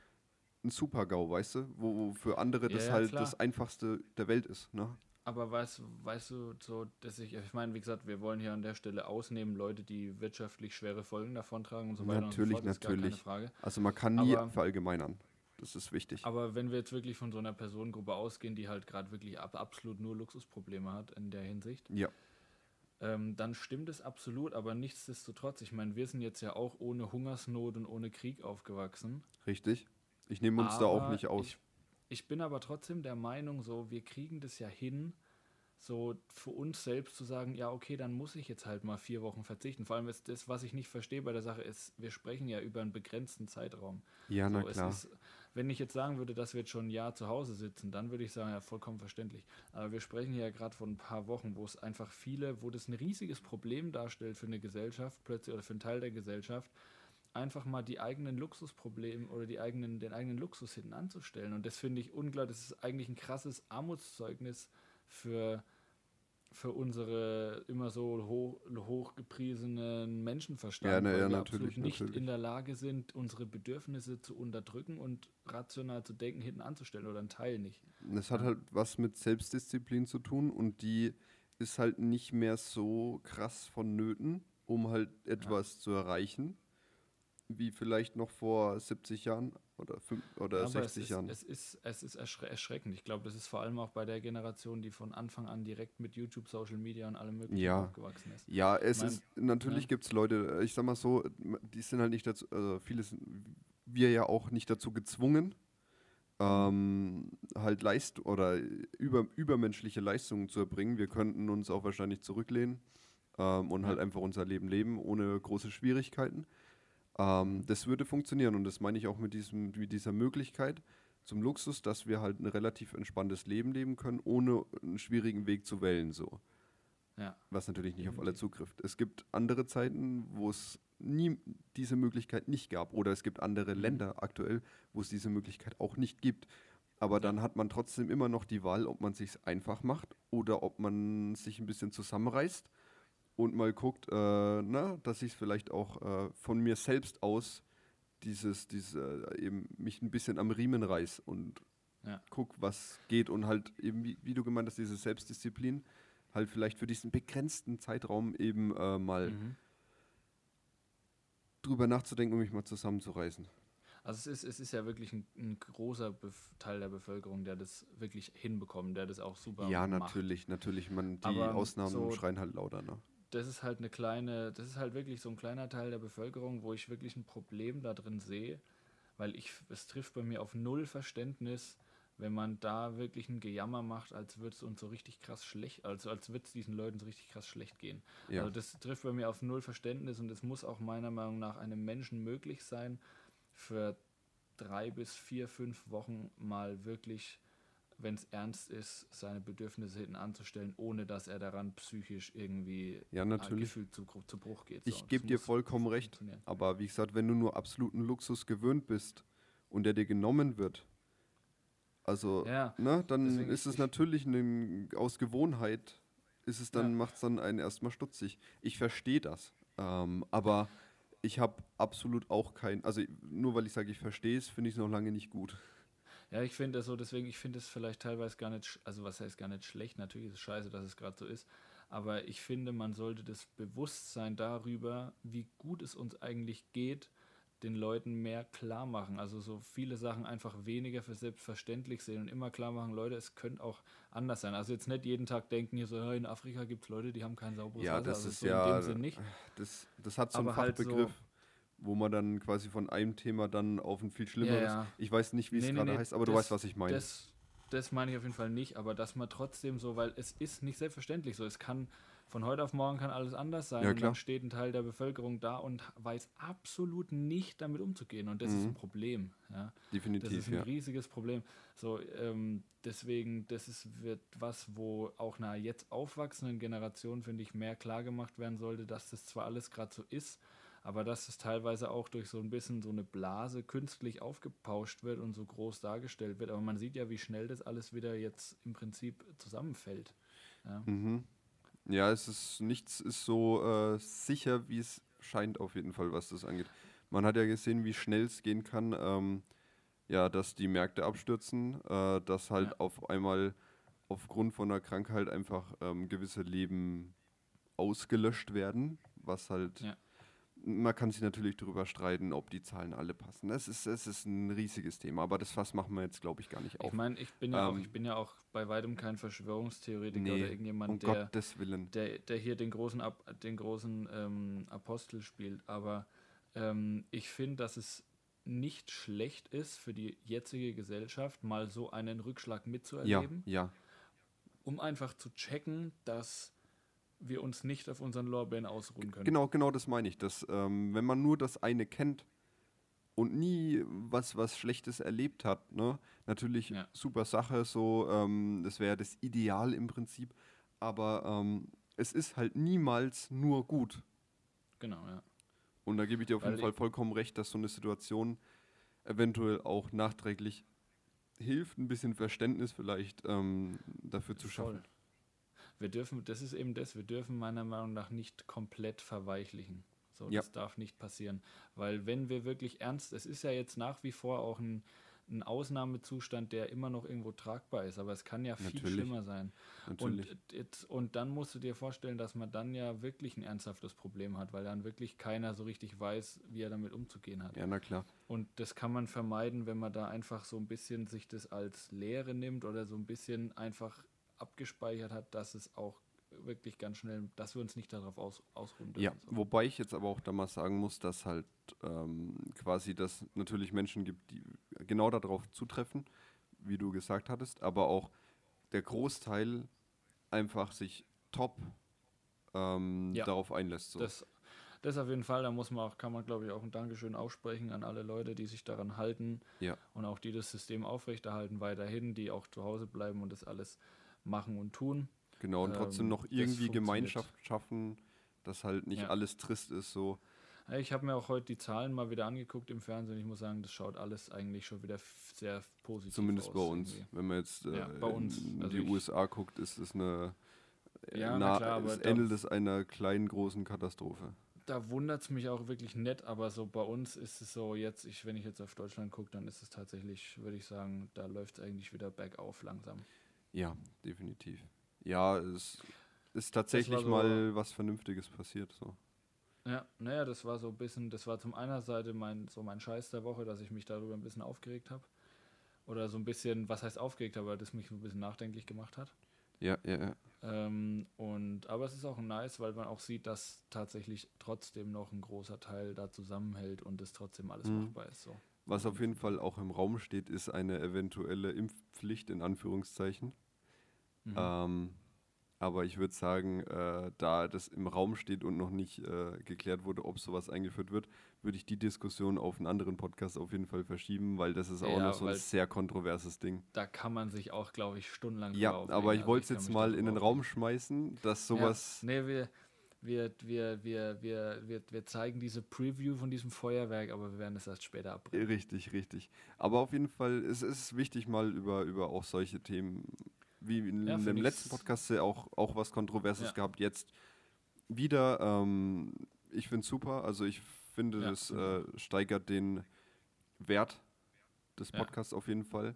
ein Super-GAU, weißt du? Wo, wo für andere Ja, das ja, halt klar. das Einfachste der Welt ist. Ne? Aber weißt, weißt du, so, dass ich, ich meine, wie gesagt, wir wollen hier an der Stelle ausnehmen, Leute, die wirtschaftlich schwere Folgen davontragen und so weiter Natürlich, und so fort, ist gar keine natürlich. Frage. Also man kann nie Aber- verallgemeinern. Das ist wichtig. Aber wenn wir jetzt wirklich von so einer Personengruppe ausgehen, die halt gerade wirklich ab, absolut nur Luxusprobleme hat in der Hinsicht, Ja, ähm, dann stimmt es absolut, aber nichtsdestotrotz, ich meine, wir sind jetzt ja auch ohne Hungersnot und ohne Krieg aufgewachsen. richtig. Ich nehme uns da auch Aber nicht aus. Ich, ich bin aber trotzdem der Meinung, so, wir kriegen das ja hin, so für uns selbst zu sagen, ja, okay, dann muss ich jetzt halt mal vier Wochen verzichten. Vor allem ist das, was ich nicht verstehe bei der Sache, ist, wir sprechen ja über einen begrenzten Zeitraum. ja, na so, klar. Es ist, wenn ich jetzt sagen würde, dass wir jetzt schon ein Jahr zu Hause sitzen, dann würde ich sagen, ja, vollkommen verständlich. Aber wir sprechen hier ja gerade von ein paar Wochen, wo es einfach viele, wo das ein riesiges Problem darstellt für eine Gesellschaft, plötzlich oder für einen Teil der Gesellschaft, einfach mal die eigenen Luxusprobleme oder die eigenen, den eigenen Luxus hinten anzustellen. Und das finde ich unglaublich, das ist eigentlich ein krasses Armutszeugnis für, für unsere immer so hoch, hochgepriesenen Menschenverstand, Ja, na weil ja, wir natürlich, absolut nicht natürlich. in der Lage sind, unsere Bedürfnisse zu unterdrücken und rational zu denken hinten anzustellen oder einen Teil nicht. Das hat halt was mit Selbstdisziplin zu tun und die ist halt nicht mehr so krass vonnöten, um halt etwas zu erreichen, wie vielleicht noch vor 70 Jahren oder, oder Aber 60 es ist, Jahren. Es ist, es ist erschre erschreckend. Ich glaube, das ist vor allem auch bei der Generation, die von Anfang an direkt mit YouTube, Social Media und allem möglichen Ja. aufgewachsen ist. Ja, es mein- ist, natürlich ja. gibt es Leute, ich sag mal so, die sind halt nicht dazu, also viele sind, wir ja auch nicht dazu gezwungen, ähm, halt Leist oder über, übermenschliche Leistungen zu erbringen. Wir könnten uns auch wahrscheinlich zurücklehnen ähm, und Ja. halt einfach unser Leben leben, ohne große Schwierigkeiten. Ähm, das würde funktionieren und das meine ich auch mit, diesem, mit dieser Möglichkeit zum Luxus, dass wir halt ein relativ entspanntes Leben leben können, ohne einen schwierigen Weg zu wählen. So Ja. was natürlich nicht auf alle zugrifft. Es gibt andere Zeiten, wo es nie diese Möglichkeit nicht gab. Oder es gibt andere Mhm. Länder aktuell, wo es diese Möglichkeit auch nicht gibt. Aber dann hat man trotzdem immer noch die Wahl, ob man es sich einfach macht oder ob man sich ein bisschen zusammenreißt und mal guckt, äh, na, dass ich es vielleicht auch äh, von mir selbst aus dieses, diese, äh, eben mich ein bisschen am Riemen reiß und Ja. guck, was geht und halt eben, wie, wie du gemeint hast, diese Selbstdisziplin halt vielleicht für diesen begrenzten Zeitraum eben äh, mal Mhm. drüber nachzudenken, um mich mal zusammenzureißen. Also es ist, es ist ja wirklich ein, ein großer Bef Teil der Bevölkerung, der das wirklich hinbekommt, der das auch super ja, macht. natürlich, natürlich. Man, die Aber Ausnahmen so- schreien halt lauter, ne? Das ist halt eine kleine, das ist halt wirklich so ein kleiner Teil der Bevölkerung, wo ich wirklich ein Problem da drin sehe, weil ich, es trifft bei mir auf null Verständnis, wenn man da wirklich ein Gejammer macht, als würde es uns so richtig krass schlecht, also als würde es diesen Leuten so richtig krass schlecht gehen. Ja. Also das trifft bei mir auf null Verständnis und es muss auch meiner Meinung nach einem Menschen möglich sein, für drei bis vier, fünf Wochen mal wirklich, wenn es ernst ist, seine Bedürfnisse hinten anzustellen, ohne dass er daran psychisch irgendwie Ja, äh, natürlich. zu, zu Bruch geht. Ich So, gebe das dir vollkommen recht. Aber wie gesagt, wenn du nur absoluten Luxus gewöhnt bist und der dir genommen wird, also, Ja, ne, dann deswegen ist ich- es natürlich eine, aus Gewohnheit, ist es dann, Ja. macht es dann einen erstmal stutzig. Ich verstehe das. Ähm, aber ich habe absolut auch kein, also nur weil ich sage, ich verstehe es, finde ich es noch lange nicht gut. Ja, ich finde das so, deswegen, ich finde es vielleicht teilweise gar nicht, also was heißt gar nicht schlecht, natürlich ist es scheiße, dass es gerade so ist, aber ich finde, man sollte das Bewusstsein darüber, wie gut es uns eigentlich geht, den Leuten mehr klar machen. Also so viele Sachen einfach weniger für selbstverständlich sehen und immer klar machen, Leute, es könnte auch anders sein. Also jetzt nicht jeden Tag denken, hier so, ja, in Afrika gibt es Leute, die haben kein sauberes Ja, Wasser. das also ist so ja- in dem Sinn nicht. Das, das hat so einen Aber halt so- Fachbegriff, wo man dann quasi von einem Thema dann auf ein viel schlimmeres. ja. Ich weiß nicht, wie es Nee, gerade nee, heißt, aber du das- weißt, was ich meine. Das, das meine ich auf jeden Fall nicht, aber dass man trotzdem so, weil es ist nicht selbstverständlich so. Es kann von heute auf morgen kann alles anders sein Ja, und dann steht ein Teil der Bevölkerung da und weiß absolut nicht damit umzugehen und das ist Mhm. ein Problem. Ja. Das Definitiv, ist ein ja. riesiges Problem. So, ähm, deswegen, das ist, wird was, wo auch einer jetzt aufwachsenden Generation, finde ich, mehr klar gemacht werden sollte, dass das zwar alles gerade so ist, aber dass es teilweise auch durch so ein bisschen so eine Blase künstlich aufgepauscht wird und so groß dargestellt wird. Aber man sieht ja, wie schnell das alles wieder jetzt im Prinzip zusammenfällt. Ja. Mhm. Ja, es ist nichts ist so äh, sicher, wie es scheint auf jeden Fall, was das angeht. Man hat ja gesehen, wie schnell es gehen kann, ähm, ja, dass die Märkte abstürzen, äh, dass halt Ja. auf einmal aufgrund von einer Krankheit einfach ähm, gewisse Leben ausgelöscht werden, was halt Ja. Man kann sich natürlich darüber streiten, ob die Zahlen alle passen. Es ist, es ist ein riesiges Thema, aber das Fass machen wir jetzt, glaube ich, gar nicht auf. Ich meine, ich bin ja auch, Ähm, ich bin ja auch bei weitem kein Verschwörungstheoretiker Nee, oder irgendjemand, um der, der, der hier den großen, Ab, den großen ähm, Apostel spielt. Aber ähm, ich finde, dass es nicht schlecht ist für die jetzige Gesellschaft, mal so einen Rückschlag Ja, mitzuerleben, ja, um einfach zu checken, dass wir uns nicht auf unseren Lorbeeren ausruhen können. Genau, genau das meine ich. Dass, ähm, wenn man nur das eine kennt und nie was, was Schlechtes erlebt hat, ne? natürlich Ja. super Sache, so, ähm, das wäre das Ideal im Prinzip, aber ähm, es ist halt niemals nur gut. Genau, ja. Und da gebe ich dir auf jeden Weil Fall ich- vollkommen recht, dass so eine Situation eventuell auch nachträglich hilft, ein bisschen Verständnis vielleicht ähm, dafür zu Voll. Wir dürfen, das ist eben das, wir dürfen meiner Meinung nach nicht komplett verweichlichen. So, Ja. das darf nicht passieren. Weil wenn wir wirklich ernst, es ist ja jetzt nach wie vor auch ein, ein Ausnahmezustand, der immer noch irgendwo tragbar ist, aber es kann ja viel Natürlich. schlimmer sein. Natürlich. Und, jetzt, und dann musst du dir vorstellen, dass man dann ja wirklich ein ernsthaftes Problem hat, weil dann wirklich keiner so richtig weiß, wie er damit umzugehen hat. ja, na klar. Und das kann man vermeiden, wenn man da einfach so ein bisschen sich das als Lehre nimmt oder so ein bisschen einfach abgespeichert hat, dass es auch wirklich ganz schnell, dass wir uns nicht darauf aus, ausruhen dürfen. Ja, so. wobei ich jetzt aber auch da mal sagen muss, dass halt ähm, quasi das natürlich Menschen gibt, die genau darauf zutreffen, wie du gesagt hattest, aber auch der Großteil einfach sich top ähm, Ja. darauf einlässt. So. Das, das auf jeden Fall, da muss man auch, kann man glaube ich auch ein Dankeschön aussprechen an alle Leute, die sich daran halten ja, und auch die das System aufrechterhalten weiterhin, die auch zu Hause bleiben und das alles machen und tun. genau. Und trotzdem ähm, noch irgendwie. Gemeinschaft schaffen, dass halt nicht Ja. alles trist ist. So. Ich habe mir auch heute die Zahlen mal wieder angeguckt im Fernsehen. Ich muss sagen, das schaut alles eigentlich schon wieder sehr positiv Zumindest aus. bei uns. irgendwie. Wenn man jetzt äh, Ja, bei uns. in Also die USA guckt, ist es eine äh, Ja, na na, klar, aber es ähnelt es einer kleinen, großen Katastrophe. Da wundert es mich auch wirklich nett, aber so bei uns ist es so, jetzt, ich, wenn ich jetzt auf Deutschland gucke, dann ist es tatsächlich, würde ich sagen, da läuft es eigentlich wieder bergauf langsam. Ja, definitiv. Ja, es ist tatsächlich so- mal was Vernünftiges passiert. So. Ja, naja, das war so ein bisschen, das war zum einer Seite mein, so mein Scheiß der Woche, dass ich mich darüber ein bisschen aufgeregt habe. Oder so ein bisschen, was heißt aufgeregt, aber das mich so ein bisschen nachdenklich gemacht hat. Ja, ja, ja. Ähm, und, aber es ist auch nice, weil man auch sieht, dass tatsächlich trotzdem noch ein großer Teil da zusammenhält und es trotzdem alles Mhm. machbar ist. So. Was auf jeden Fall auch im Raum steht, ist eine eventuelle Impfpflicht in Anführungszeichen. Mhm. Ähm, aber ich würde sagen, äh, da das im Raum steht und noch nicht äh, geklärt wurde, ob sowas eingeführt wird, würde ich die Diskussion auf einen anderen Podcast auf jeden Fall verschieben, weil das ist auch Ja, noch so ein sehr kontroverses Ding. Da kann man sich auch, glaube ich, stundenlang Ja, aber ich Also wollte es jetzt mal in den. Raum schmeißen, dass sowas. Ja, nee, wir, wir, wir, wir, wir, wir, wir zeigen diese Preview von diesem Feuerwerk, aber wir werden es erst später abbrechen. Richtig, richtig. Aber auf jeden Fall es ist wichtig, mal über, über auch solche Themen, wie in Ja, dem letzten Podcast auch, auch was Kontroverses Ja. gehabt. Jetzt wieder, ähm, ich finde es super. Also ich finde, Ja, das äh, steigert den Wert des. Podcasts auf jeden Fall.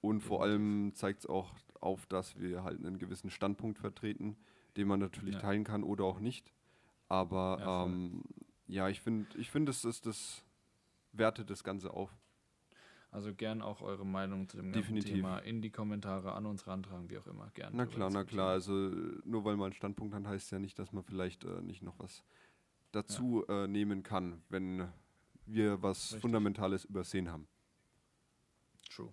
Und vor allem zeigt es auch auf, dass wir halt einen gewissen Standpunkt vertreten, den man natürlich teilen kann oder auch nicht. Aber ähm, ja, ich finde, ich find, es ist das wertet das Ganze auf. Also gern auch eure Meinung zu dem Definitiv. Thema in die Kommentare an uns rantragen, wie auch immer. Gern. Na klar, na klar. Also nur weil man einen Standpunkt hat, heißt ja nicht, dass man vielleicht äh, nicht noch was dazu äh, nehmen kann, wenn wir was Richtig. Fundamentales übersehen haben. True.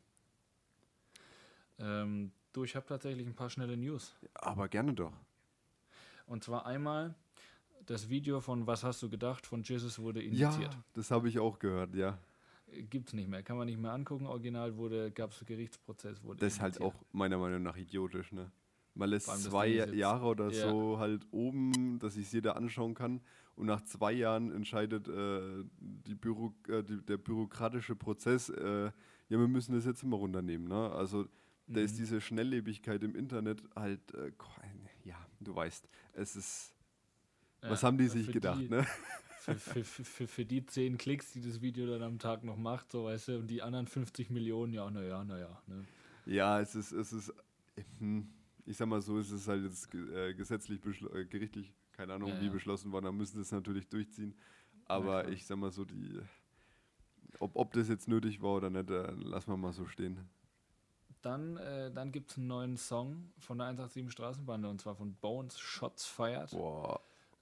Ähm, du, ich habe tatsächlich ein paar schnelle News. Aber gerne doch. Und zwar einmal das Video von Was hast du gedacht von Jesus wurde Ja, indiziert. das habe ich auch gehört, ja. Äh, Gibt's nicht mehr, kann man nicht mehr angucken. Original wurde, gab es Gerichtsprozess, wurde Das ist halt auch meiner Meinung nach idiotisch, ne? Man lässt zwei Jahre oder ja. so halt oben, dass sich jeder anschauen kann. Und nach zwei Jahren entscheidet äh, die Büro, äh, die, der bürokratische Prozess, äh, ja, wir müssen das jetzt immer runternehmen. Ne? Also da ist Mhm. diese Schnelllebigkeit im Internet halt, äh, ja, du weißt, es ist, was Ja, haben die sich gedacht, die, ne? Für, für, für, für, die 10 Klicks, die das Video dann am Tag noch macht, so weißt du, und die anderen 50 Millionen, ja, naja, naja. Ne? Ja, es ist, es ist, hm, ich sag mal so, es ist halt jetzt äh, gesetzlich, äh, gerichtlich, keine Ahnung, Ja, wie ja. beschlossen worden, da müssen sie es natürlich durchziehen. Aber klar. ich sag mal so, die, ob, ob das jetzt nötig war oder nicht, äh, lassen wir mal so stehen. Dann, äh, dann gibt es einen neuen Song von der 187 Straßenbande und zwar von Bones Shots Fired. Boah,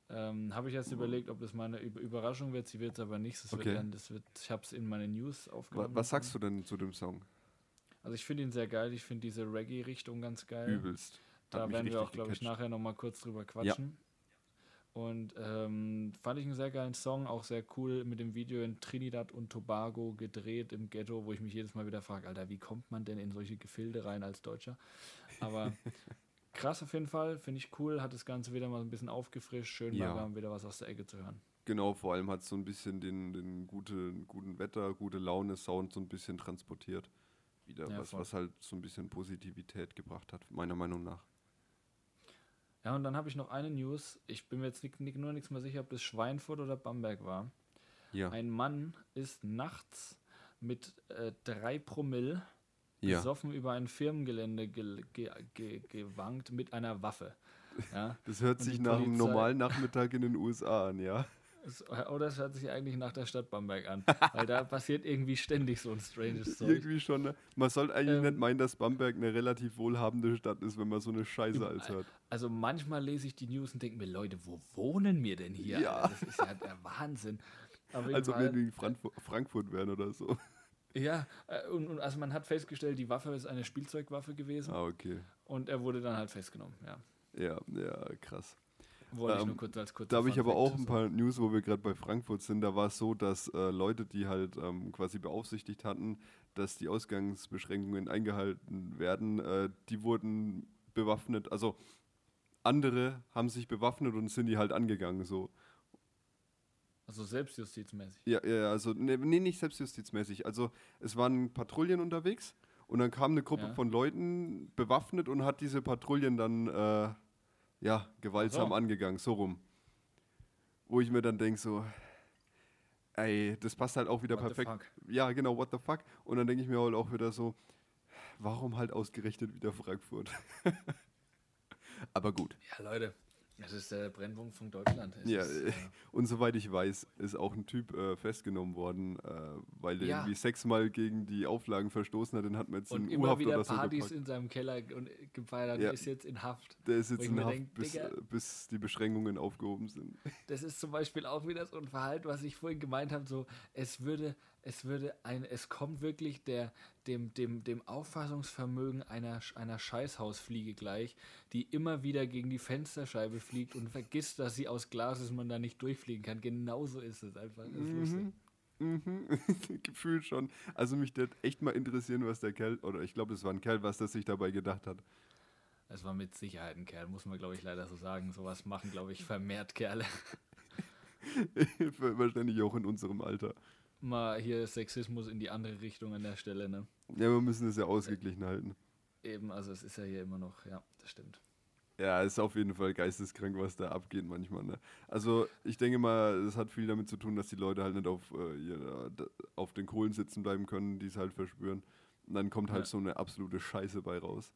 Ähm, Habe ich jetzt überlegt, ob das meine Über Überraschung wird. Sie wird es aber nicht. Das Okay. wird dann, das wird, ich habe es in meine News aufgenommen. was sagst du denn zu dem Song? Also ich finde ihn sehr geil. Ich finde diese Reggae-Richtung ganz geil. Übelst. Da Hat werden wir auch, glaube ich, nachher nochmal kurz drüber quatschen. Und ähm, fand ich einen sehr geilen Song, auch sehr cool mit dem Video in Trinidad und Tobago gedreht im Ghetto, wo ich mich jedes Mal wieder frage, Alter, wie kommt man denn in solche Gefilde rein als Deutscher? Aber krass auf jeden Fall, finde ich cool, hat das Ganze wieder mal ein bisschen aufgefrischt, schön Ja. mal wieder was aus der Ecke zu hören. Genau, vor allem hat es so ein bisschen den, den guten, guten Wetter, gute Laune-Sound so ein bisschen transportiert. Wieder, Ja, was, voll. was halt so ein bisschen Positivität gebracht hat, meiner Meinung nach. Ja, und dann habe ich noch eine News. Ich bin mir jetzt nicht, nicht, nur nichts mehr sicher, ob das Schweinfurt oder Bamberg war. Ja. Ein Mann ist nachts mit äh, drei Promille ja. besoffen über ein Firmengelände ge ge ge gewankt mit einer Waffe. Ja, Das hört sich nach einem Polizei- normalen Nachmittag in den USA an, ja? oder es hört sich eigentlich nach der Stadt Bamberg an, weil da passiert irgendwie ständig so ein stranges Zeug. Irgendwie schon. Ne? Man sollte eigentlich Ähm, nicht meinen, dass Bamberg eine relativ wohlhabende Stadt ist, wenn man so eine Scheiße als hört. Also manchmal lese ich die News und denke mir, Leute, wo wohnen wir denn hier? Ja. Alter? Das ist ja der Wahnsinn. Auf jeden Als ob Fall- wir in Frankfurt, Frankfurt wären oder so. Ja, äh, und, und also man hat festgestellt, die Waffe ist eine Spielzeugwaffe gewesen Ah, okay. und er wurde dann halt festgenommen. Ja, Ja, ja, krass. wollte ich Ähm, nur kurz als kurz. Da habe ich aber auch ein paar News, wo wir gerade bei Frankfurt sind. Da war es so, dass äh, Leute, die halt ähm, quasi beaufsichtigt hatten, dass die Ausgangsbeschränkungen eingehalten werden, äh, die wurden bewaffnet. Also andere haben sich bewaffnet und sind die halt angegangen. So. Also selbstjustizmäßig. Ja, ja, also nee, nee, nicht selbstjustizmäßig. Also es waren Patrouillen unterwegs und dann kam eine Gruppe Ja. von Leuten bewaffnet und hat diese Patrouillen dann äh, ja, gewaltsam so. angegangen, so rum. Wo ich mir dann denke, so, ey, das passt halt auch wieder What the perfekt. fuck? Ja, genau, what the fuck. Und dann denke ich mir halt auch wieder so, warum halt ausgerechnet wieder Frankfurt? Aber gut. Ja, Leute, Das ist der Brennpunkt von Deutschland. Ja, ist, äh, und soweit ich weiß, ist auch ein Typ äh, festgenommen worden, äh, weil der Ja. irgendwie sechsmal gegen die Auflagen verstoßen hat. Den hat man jetzt und in immer U-Haft wieder oder so Partys gepackt. in seinem Keller und äh, gefeiert, Ja. ist jetzt in Haft. Der ist jetzt in Haft, denk, bis, Digga. äh, bis die Beschränkungen aufgehoben sind. Das ist zum Beispiel auch wieder so ein Verhalten, was ich vorhin gemeint habe, so es würde, es würde ein, es kommt wirklich der, dem, dem, dem Auffassungsvermögen einer, einer Scheißhausfliege gleich, die immer wieder gegen die Fensterscheibe fliegt und vergisst, dass sie aus Glas ist und man da nicht durchfliegen kann. Genauso ist es einfach. Das ist lustig. Mhm. Gefühlt schon. Also mich wird echt mal interessieren, was der Kerl, oder ich glaube, es war ein Kerl, was der sich dabei gedacht hat. Es war mit Sicherheit ein Kerl, muss man glaube ich leider so sagen. Sowas machen, glaube ich, vermehrt Kerle. Wahrscheinlich auch in unserem Alter. Mal hier Sexismus in die andere Richtung an der Stelle, ne? Ja, wir müssen es ja ausgeglichen halten. Eben, also es ist ja hier immer noch, ja, das stimmt. Ja, ist auf jeden Fall geisteskrank, was da abgeht manchmal. Ne? Also ich denke mal, es hat viel damit zu tun, dass die Leute halt nicht auf, äh, ihrer, d- auf den Kohlen sitzen bleiben können, die es halt verspüren. Und dann kommt halt Ja. so eine absolute Scheiße bei raus.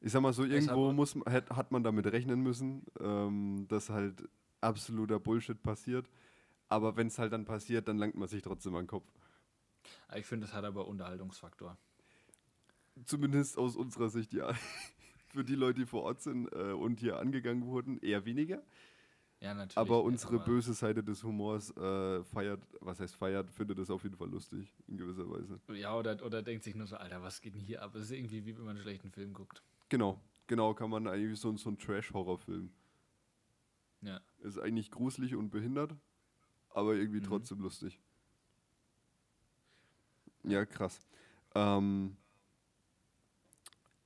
Ich sag mal so, irgendwo muss, hat, hat man damit rechnen müssen, ähm, dass halt absoluter Bullshit passiert. Aber wenn es halt dann passiert, dann langt man sich trotzdem an den Kopf. Aber Ich finde, das hat aber Unterhaltungsfaktor. Zumindest aus unserer Sicht ja. Für die Leute, die vor Ort sind äh, und hier angegangen wurden, eher weniger. Ja, natürlich. Aber unsere aber- böse Seite des Humors äh, feiert, was heißt feiert, findet es auf jeden Fall lustig, in gewisser Weise. Ja, oder, oder denkt sich nur so, Alter, was geht denn hier ab? Es ist irgendwie wie wenn man einen schlechten Film guckt. Genau, genau, kann man eigentlich so, so ein Trash-Horror-Film. Ja. Ist eigentlich gruselig und behindert, aber irgendwie Mhm. trotzdem lustig. Ja, krass. Ähm,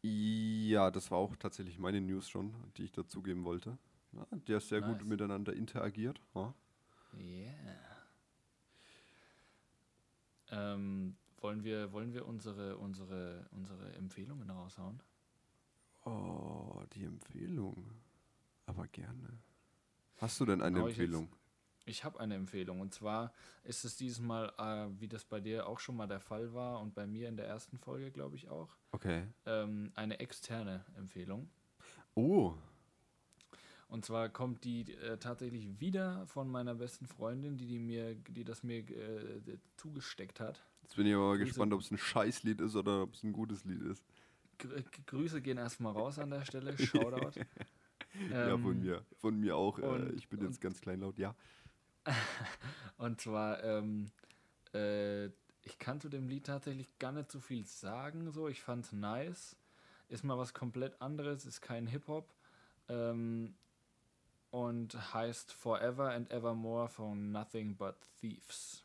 ja, das war auch tatsächlich meine News schon, die ich dazugeben wollte. Ja, der ist sehr gut Nice. miteinander interagiert. Ja. Yeah. Ähm, wollen wir, wollen wir unsere, unsere, unsere Empfehlungen raushauen? Oh, die Empfehlung. Aber gerne. Hast du denn eine Empfehlung? Ich habe eine Empfehlung und zwar ist es dieses Mal, äh, wie das bei dir auch schon mal der Fall war und bei mir in der ersten Folge, glaube ich auch, Okay. ähm, eine externe Empfehlung. Oh, Und zwar kommt die äh, tatsächlich wieder von meiner besten Freundin, die, die mir, die das mir äh, zugesteckt hat. jetzt bin ich aber Grüße. gespannt, ob es ein Scheißlied ist oder ob es ein gutes Lied ist. Gr Grüße gehen erstmal raus an der Stelle. Shoutout. ja, von Ähm, mir. Von mir auch. äh, und- ich bin jetzt ganz kleinlaut, ja. Und zwar, ähm, äh, ich kann zu dem Lied tatsächlich gar nicht so viel sagen. So, ich fand's nice. Ist mal was komplett anderes, ist kein Hip-Hop. Ähm, und heißt Forever and Evermore von Nothing But Thieves.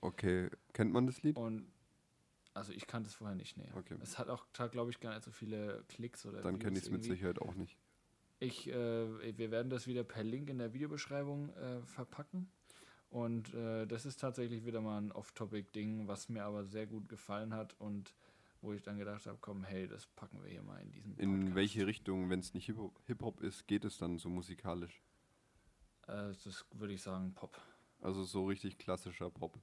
Okay, kennt man das Lied? Und also ich kannte es vorher nicht, nee. Okay. Es hat auch, glaube ich, gar nicht so viele Klicks oder Dann kenne ich es mit. Sicherheit auch nicht. Ich, äh, wir werden das wieder per Link in der Videobeschreibung äh, verpacken. Und äh, das ist tatsächlich wieder mal ein Off-Topic-Ding, was mir aber sehr gut gefallen hat und wo ich dann gedacht habe, komm, hey, das packen wir hier mal in diesen In Podcast. welche Richtung, wenn es nicht Hip-Hop ist, geht es dann so musikalisch? Äh, das würde ich sagen Pop. Also so richtig klassischer Pop.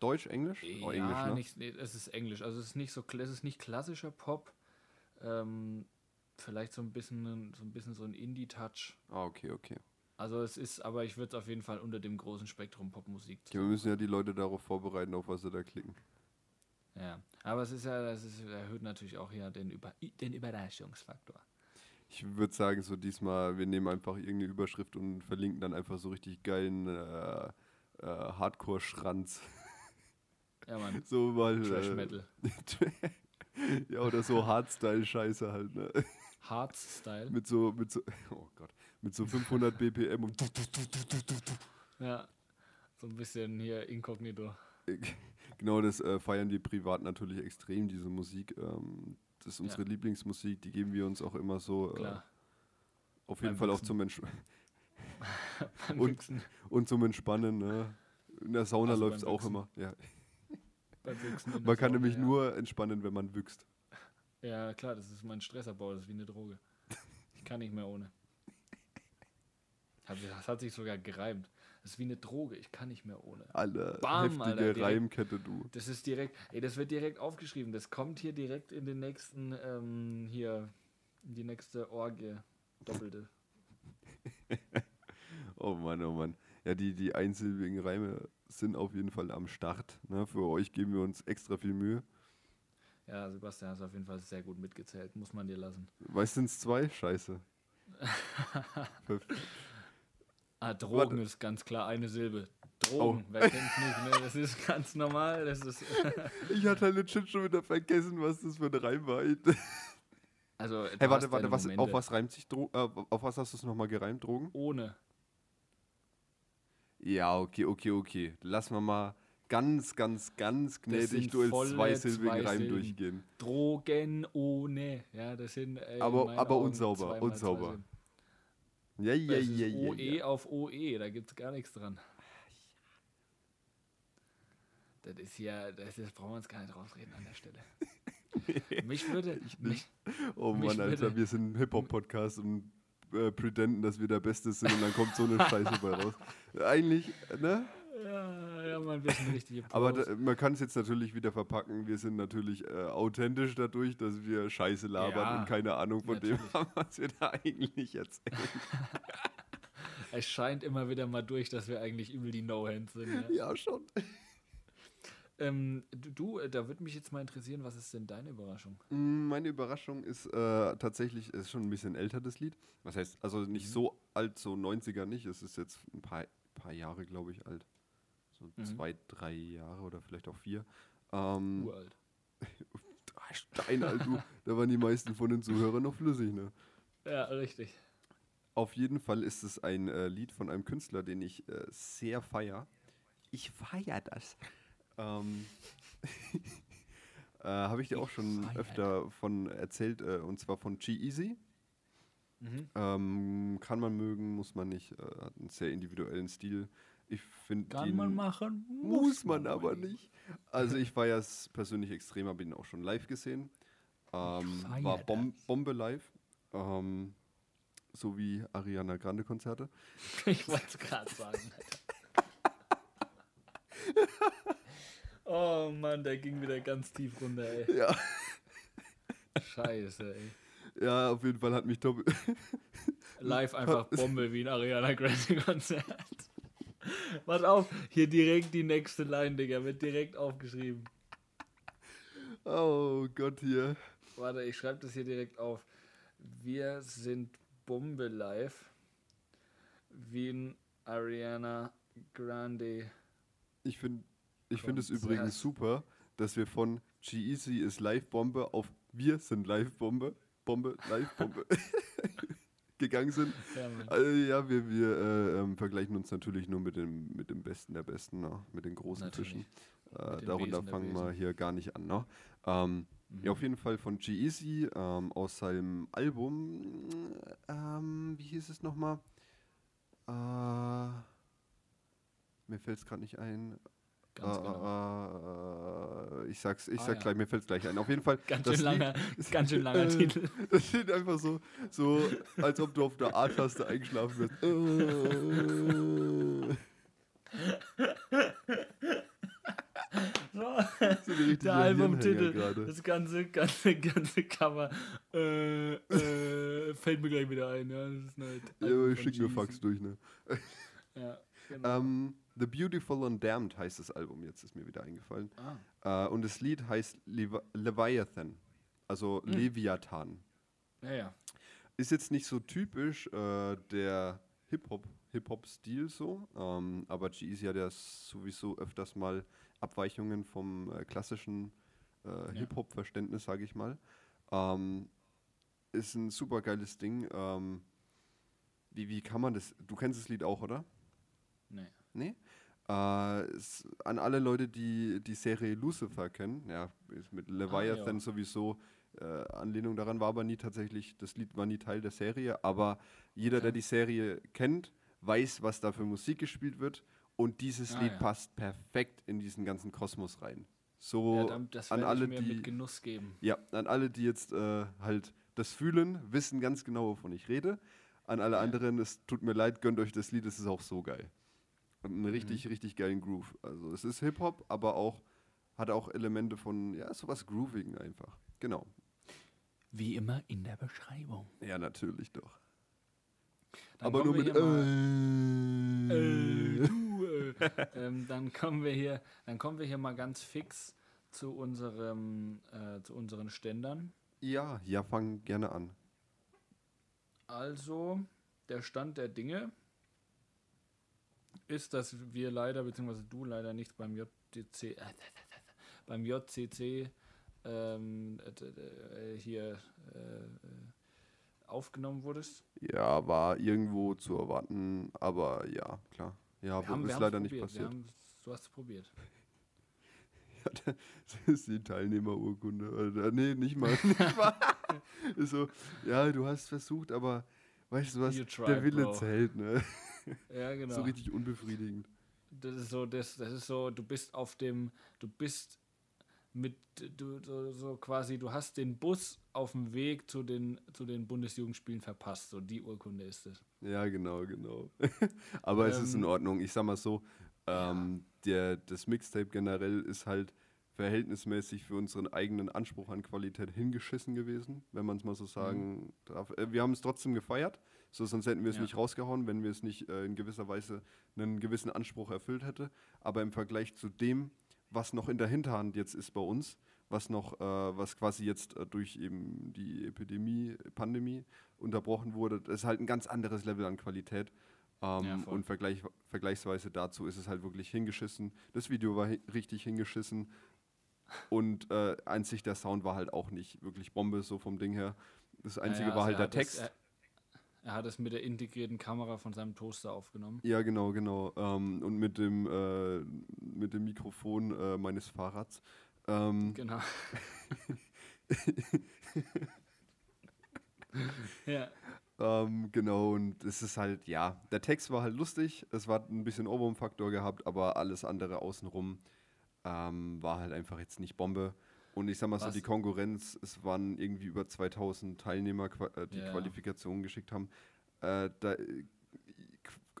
Deutsch, Englisch? Oh, ja, Englisch, ne? nicht, nee, es ist Englisch. Also es ist nicht so, es ist nicht klassischer Pop. Ähm, vielleicht so ein bisschen, so ein bisschen so ein Indie-Touch. Ah, okay, okay. Also es ist, aber ich würde es auf jeden Fall unter dem großen Spektrum Popmusik. okay. Wir müssen ja die Leute darauf vorbereiten, auf was sie da klicken. Ja, aber es ist ja, das ist, erhöht natürlich auch hier den, Über, den Überraschungsfaktor. Ich würde sagen, so diesmal, wir nehmen einfach irgendeine Überschrift und verlinken dann einfach so richtig geilen äh, äh, Hardcore-Schranz. Ja, man, So mal. Trash äh, Metal. ja, oder so Hardstyle-Scheiße halt, ne? Hardstyle. Mit so, mit so, oh Gott, mit so 500 BPM und Ja, so ein bisschen hier inkognito. genau das äh, feiern die privat natürlich extrem, diese Musik. Ähm, das ist unsere Ja. Lieblingsmusik, die geben wir uns auch immer so äh, auf jeden Beim Fall auch Wichsen. zum Entsch Beim und- und zum Entspannen. Ne? In der Sauna Also läuft es auch immer. Ja. Man kann Sauna, nämlich ja. nur entspannen, wenn man wüchst. Ja, klar, das ist mein Stressabbau, das ist wie eine Droge. Ich kann nicht mehr ohne. Das hat sich sogar gereimt. Das ist wie eine Droge, ich kann nicht mehr ohne. Alle Bam, heftige Alter, direkt. Reimkette, du. Das ist direkt, ey, das wird direkt aufgeschrieben. Das kommt hier direkt in den nächsten, ähm, hier, in die nächste Orgie. Doppelte. oh Mann, oh Mann. Ja, die, die einsilbigen Reime sind auf jeden Fall am Start. Ne? Für euch geben wir uns extra viel Mühe. Ja, Sebastian hast auf jeden Fall sehr gut mitgezählt, muss man dir lassen. Weißt sind es zwei? Scheiße. ah, Drogen Warte. ist ganz klar eine Silbe. Drogen, oh. wer kennt's nicht, ne? Das ist ganz normal. Das ist ich hatte halt legit schon wieder vergessen, was das für ein Reim war. Also, hey, warte, warte, was, auf was reimt sich Dro äh, auf was hast du es nochmal gereimt, Drogen? Ohne. Ja, okay, okay, okay. Lass mal mal ganz, ganz, ganz gnädig du als zweisilbigen Reim durchgehen. Drogen ohne. Ja, das sind. Äh, aber aber Augen unsauber, unsauber. Ja, ja, ja, ja. OE auf OE, da gibt es gar nichts dran. Das ist ja, das, das brauchen wir uns gar nicht rausreden an der Stelle. mich würde. Mich, oh Mann, Alter, wir sind ein Hip-Hop-Podcast und äh, pretenden, dass wir der Beste sind und dann kommt so eine Scheiße bei raus. Eigentlich, ne? Ja, ja, man, wir sind richtige Pros. Aber da, man kann es jetzt natürlich wieder verpacken. Wir sind natürlich äh, authentisch dadurch, dass wir Scheiße labern ja, und keine Ahnung von natürlich. dem haben, was wir da eigentlich erzählen. es scheint immer wieder mal durch, dass wir eigentlich übel die No-Hands sind. Ja, ja schon. Ähm, du, äh, da würde mich jetzt mal interessieren, was ist denn deine Überraschung? Mm, meine Überraschung ist äh, tatsächlich, ist schon ein bisschen älter, das Lied. Was heißt, also nicht mhm. so alt, so 90er nicht. Es ist jetzt ein paar, paar Jahre, glaube ich, alt. So mhm. zwei, drei Jahre oder vielleicht auch vier. Ähm, Uralt. Steinalt, du. da waren die meisten von den Zuhörern noch flüssig, ne? Ja, richtig. Auf jeden Fall ist es ein äh, Lied von einem Künstler, den ich äh, sehr feier. Ich feier das. Ähm, äh, Habe ich dir auch schon öfter von erzählt, äh, und zwar von G-Easy. Mhm. Ähm, kann man mögen, muss man nicht. Äh, hat einen sehr individuellen Stil. Ich finde Kann man machen, muss, muss man, man aber nicht. Also ich war ja persönlich extrem, habe ihn auch schon live gesehen. Ähm, war Bom Bombe live. Ähm, so wie Ariana Grande Konzerte. Ich wollte es gerade sagen. Oh Mann, der ging wieder ganz tief runter, ey. Ja. Scheiße, ey. Ja, auf jeden Fall hat mich Top. Live einfach Bombe wie ein Ariana Grande Konzert. Pass auf, hier direkt die nächste Line, Digga, wird direkt aufgeschrieben. Oh Gott, hier. Warte, ich schreibe das hier direkt auf. Wir sind Bombe live wie ein Ariana Grande. Ich finde ich finde es übrigens super, dass wir von G-Easy ist Live-Bombe auf Wir sind Live-Bombe, Bombe, Live-Bombe gegangen sind. Ja, also, ja wir, wir äh, ähm, vergleichen uns natürlich nur mit dem, mit dem Besten der Besten, ne? mit den großen natürlich. Fischen. Äh, darunter fangen wir hier gar nicht an. Ne? Ähm, mhm. Ja, auf jeden Fall von G-Easy ähm, aus seinem Album, ähm, wie hieß es nochmal? Äh, mir fällt es gerade nicht ein. Ganz genau. Äh, ich sag's, ich ah, sag ja. gleich, mir fällt's gleich ein. Auf jeden Fall. ganz, schön langer, Lied, ganz schön langer Titel. Das steht einfach so, so, als ob du auf der A-Taste eingeschlafen wirst. so der Albumtitel, das ganze, ganze, ganze Cover äh, äh, fällt mir gleich wieder ein. Ja, das ist halt ja, ich schick mir Fax durch, ne? ja, genau. Um, The Beautiful and Damned heißt das Album, jetzt ist mir wieder eingefallen. Ah. Äh, und das Lied heißt Levi Leviathan, also hm. Leviathan. Ja, ja. Ist jetzt nicht so typisch äh, der Hip-Hop, Hip-Hop-Stil so, ähm, aber G-Eazy hat ja sowieso öfters mal Abweichungen vom äh, klassischen äh, ja. Hip-Hop-Verständnis, sage ich mal. Ähm, ist ein super geiles Ding. Ähm, wie, wie kann man das? Du kennst das Lied auch, oder? Nee. Nee? Äh, an alle Leute, die die Serie Lucifer kennen, ja, ist mit Leviathan ah, sowieso äh, Anlehnung daran, war aber nie tatsächlich, das Lied war nie Teil der Serie, aber jeder, okay. der die Serie kennt, weiß, was da für Musik gespielt wird und dieses ah, Lied ja. passt perfekt in diesen ganzen Kosmos rein. So ja, das an alle, die mit Genuss geben. Ja, an alle, die jetzt äh, halt das fühlen, wissen ganz genau, wovon ich rede. An alle anderen, es tut mir leid, gönnt euch das Lied, es ist auch so geil. Einen richtig, mhm. richtig geilen Groove. Also es ist Hip-Hop, aber auch hat auch Elemente von, ja, sowas Groovigen einfach. Genau. Wie immer in der Beschreibung. Ja, natürlich doch. Dann Aber nur mit äh. äh, du, äh. ähm, dann kommen wir hier, dann kommen wir hier mal ganz fix zu unserem, äh, zu unseren Ständern. Ja, ja, fang gerne an. Also, der Stand der Dinge ist, dass wir leider, beziehungsweise du leider nicht beim JTC, äh, beim JCC ähm, äh, äh, hier äh, aufgenommen wurdest. Ja, war irgendwo zu erwarten, aber ja, klar. Ja, Wir haben- ist leider nicht passiert. haben's- du hast es probiert. Das ist die Teilnehmerurkunde. Oder, nee, nicht mal. Nicht mal. ist so, ja, du hast versucht, aber weißt du was, You der tried, Wille bro. zählt, ne? Ja, genau. So richtig unbefriedigend. Das ist so, das, das ist so, du bist auf dem, du bist mit, du so, so quasi, du hast den Bus auf dem Weg zu den, zu den Bundesjugendspielen verpasst. So die Urkunde ist es. Ja, genau, genau. aber es ist in Ähm, Ordnung. Ich sag mal so, ähm, der, das Mixtape generell ist halt verhältnismäßig für unseren eigenen Anspruch an Qualität hingeschissen gewesen, wenn man es mal so sagen darf. Äh, wir haben es trotzdem gefeiert, so sonst hätten wir es Ja. nicht rausgehauen, wenn wir es nicht äh, in gewisser Weise einen gewissen Anspruch erfüllt hätte. Aber im Vergleich zu dem, was noch in der Hinterhand jetzt ist bei uns, was noch, äh, was quasi jetzt äh, durch eben die Epidemie, Pandemie unterbrochen wurde, das ist halt ein ganz anderes Level an Qualität. Ähm, Ja, und vergleich, vergleichsweise dazu ist es halt wirklich hingeschissen. Das Video war hi richtig hingeschissen. Und äh, einzig der Sound war halt auch nicht wirklich Bombe, so vom Ding her. Das Einzige war also halt der er Text. Er, er hat es mit der integrierten Kamera von seinem Toaster aufgenommen. Ja, genau, genau. Ähm, und mit dem, äh, mit dem Mikrofon äh, meines Fahrrads. Ähm, Genau. ja, ähm, genau, und es ist halt, ja, der Text war halt lustig, es war ein bisschen Ohrwurm-Faktor gehabt, aber alles andere außenrum ähm, war halt einfach jetzt nicht Bombe. Und ich sag mal so, Was- die Konkurrenz, es waren irgendwie über 2000 Teilnehmer, äh, die Ja. Qualifikationen geschickt haben. Äh, da, äh,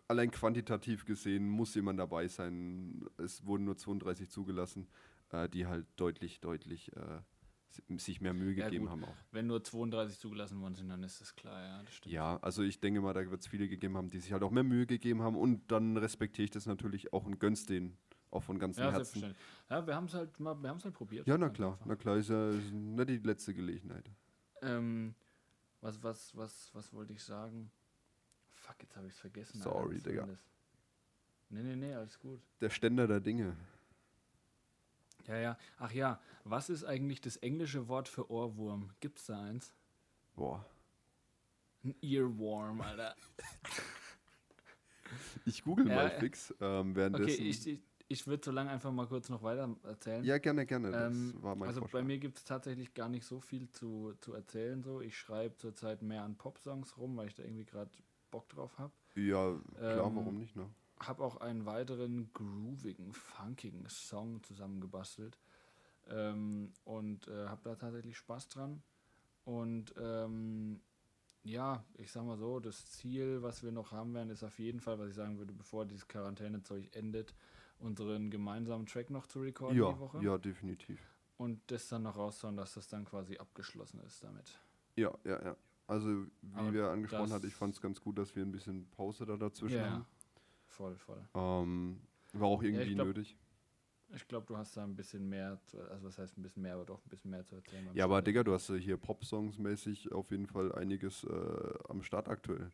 allein quantitativ gesehen muss jemand dabei sein. Es wurden nur 32 zugelassen, äh, die halt deutlich, deutlich äh, si- sich mehr Mühe Ja, gegeben gut. haben auch. wenn nur 32 zugelassen worden sind, dann ist das klar, ja, das stimmt. Ja, also ich denke mal, da wird es viele gegeben haben, die sich halt auch mehr Mühe gegeben haben und dann respektiere ich das natürlich auch und gönn's denen auch von ganzem Ja, Herzen. Ja, wir haben es halt mal, wir haben es halt probiert. Ja, na klar, einfach. na klar, ist ja ist nicht die letzte Gelegenheit. Ähm, was, was, was, was wollte ich sagen? Fuck, jetzt habe ich es vergessen. Alter. Sorry, war Digga. Nee, nee, nee, alles gut. Der Ständer der Dinge. Ja, ja. Ach ja, was ist eigentlich das englische Wort für Ohrwurm? Gibt's da eins? Boah. Ein Earworm, Alter. Ich google Ja, mal äh, fix, ähm, Okay, währenddessen. ich, ich, ich würde so lange einfach mal kurz noch weiter erzählen. ja, gerne, gerne. Ähm, also Vorschlag. bei mir gibt es tatsächlich gar nicht so viel zu, zu erzählen. So. Ich schreibe zurzeit mehr an Popsongs rum, weil ich da irgendwie gerade Bock drauf habe. ja, klar, ähm, warum nicht, ne? Habe auch einen weiteren groovigen, funkigen Song zusammengebastelt. Ähm, und äh, habe da tatsächlich Spaß dran. Und ähm, ja, ich sag mal so, das Ziel, was wir noch haben werden, ist auf jeden Fall, was ich sagen würde, bevor dieses Quarantänezeug endet, unseren gemeinsamen Track noch zu recorden Ja, die Woche. ja, definitiv. Und das dann noch raushauen, dass das dann quasi abgeschlossen ist damit. Ja, ja, ja. Also, wie Aber wir angesprochen hatten, ich fand es ganz gut, dass wir ein bisschen Pause da dazwischen Ja, haben. voll, voll. Ähm, war auch irgendwie glaub, nötig. Ich glaube, du hast da ein bisschen mehr, zu, also was heißt ein bisschen mehr, aber doch ein bisschen mehr zu erzählen. Ja, aber. Digga, du hast ja hier Pop-Songs mäßig auf jeden Fall einiges äh, am Start aktuell.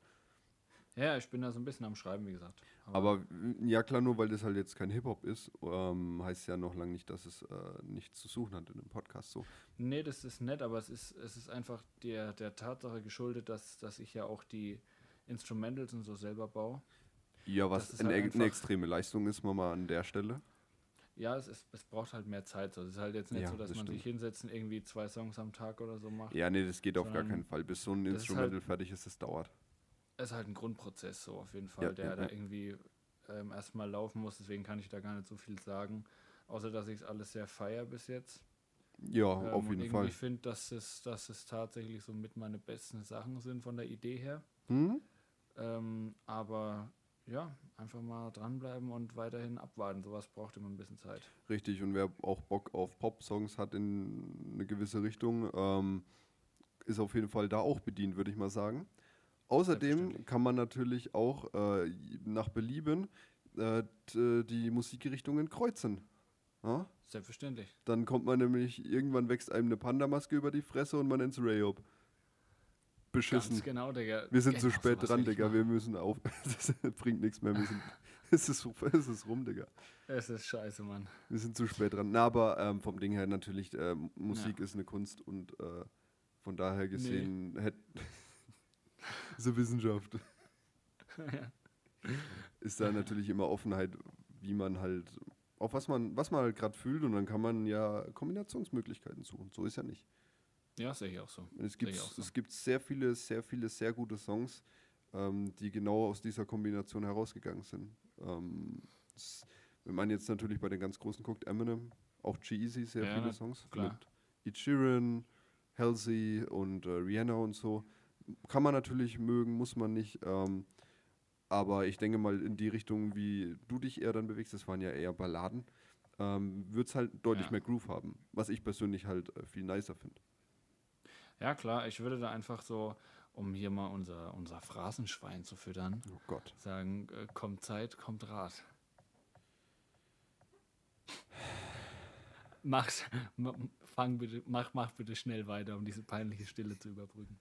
Ja, ich bin da so ein bisschen am Schreiben, wie gesagt. Aber w- ja klar, nur weil das halt jetzt kein Hip-Hop ist, ähm, heißt ja noch lange nicht, dass es äh, nichts zu suchen hat in einem Podcast. So. Nee, das ist nett, aber es ist, es ist einfach der, der Tatsache geschuldet, dass, dass ich ja auch die Instrumentals und so selber baue. Ja, was eine, halt eine extreme Leistung ist, man mal an der Stelle. Ja, es, ist, es braucht halt mehr Zeit. So. Es ist halt jetzt nicht Ja, so, dass das man stimmt. sich hinsetzt und irgendwie zwei Songs am Tag oder so macht. Ja, nee, das geht auf gar keinen Fall. Bis so ein ist Instrumental halt- fertig ist, das dauert. Es ist halt ein Grundprozess, so auf jeden Fall, Ja, der ja, da irgendwie ähm, erstmal laufen muss. Deswegen kann ich da gar nicht so viel sagen. Außer, dass ich es alles sehr feier bis jetzt. Ja, Ähm, auf jeden Fall. finde, dass es, dass es tatsächlich so mit meine besten Sachen sind von der Idee her. Hm? Ähm, aber ja, einfach mal dranbleiben und weiterhin abwarten. Sowas braucht immer ein bisschen Zeit. Richtig, und wer auch Bock auf Pop-Songs hat in eine gewisse Richtung, ähm, ist auf jeden Fall da auch bedient, würde ich mal sagen. Außerdem kann man natürlich auch äh, nach Belieben äh, t- die Musikrichtungen kreuzen. Ja? Selbstverständlich. Dann kommt man nämlich, irgendwann wächst einem eine Pandamaske über die Fresse und man nennt's Rayob. Beschissen. Ganz genau, Digga. Wir sind zu Genau, spät sowas dran, Digga. Wir müssen auf. Das bringt nichts mehr. Sind, es, ist, es ist rum, Digga. Es ist scheiße, Mann. Wir sind zu spät dran. Na, aber ähm, vom Ding her natürlich, ähm, Musik ist eine Kunst und äh, von daher gesehen hätte eine Wissenschaft. Ist da natürlich immer Offenheit, wie man halt, auf was man, was man halt gerade fühlt und dann kann man ja Kombinationsmöglichkeiten suchen. So ist ja nicht. Ja, sehe ich auch so. Es gibt, so. es gibt sehr viele, sehr viele, sehr gute Songs, ähm, die genau aus dieser Kombination herausgegangen sind. Ähm, es, wenn man jetzt natürlich bei den ganz Großen guckt, Eminem, auch G-Eazy, sehr Ja, viele Songs. klar. Mit Ed Sheeran, Halsey und äh, Rihanna und so. Kann man natürlich mögen, muss man nicht. Ähm, aber ich denke mal, in die Richtung, wie du dich eher dann bewegst, das waren ja eher Balladen, ähm, wird es halt deutlich Ja. mehr Groove haben. Was ich persönlich halt äh, viel nicer finde. Ja, klar, ich würde da einfach so, um hier mal unser, unser Phrasenschwein zu füttern, Oh Gott. sagen, äh, kommt Zeit, kommt Rat. Mach's, ma- fang bitte, mach, mach bitte schnell weiter, um diese peinliche Stille zu überbrücken.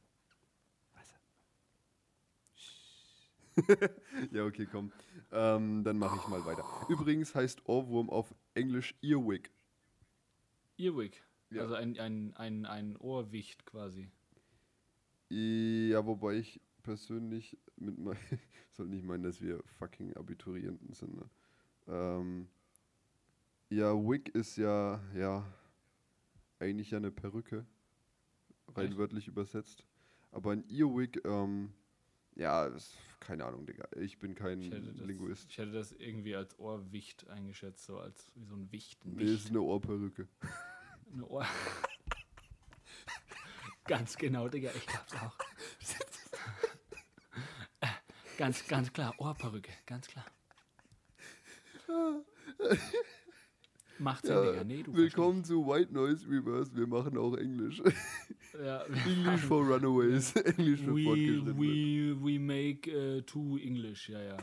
Ja, okay, komm. Ähm, dann mache ich mal weiter. Übrigens heißt Ohrwurm auf Englisch Earwig. Earwig, Ja. also ein, ein, ein, ein Ohrwicht quasi. Ja, wobei ich persönlich mit mein, soll nicht meinen, dass wir fucking Abiturienten sind. Ne? Ähm, ja, Wig ist ja, ja, eigentlich ja eine Perücke, rein Echt? wörtlich übersetzt. Aber ein Earwig, ähm, ja, keine Ahnung, Digga. Ich bin kein Ich das, Linguist. ich hätte das irgendwie als Ohrwicht eingeschätzt, so als wie so ein Wicht. Ein Nee, ist eine Ohrperücke. Eine Ohr. ganz genau, Digga, ich glaub's auch. Ganz, ganz klar, Ohrperücke, ganz klar. Macht Sinn, Digga. Nee, du Willkommen zu White Noise Reverse. Wir machen auch Englisch. Ja, English for Runaways. Englisch für we, we, we make uh, two English, ja, ja.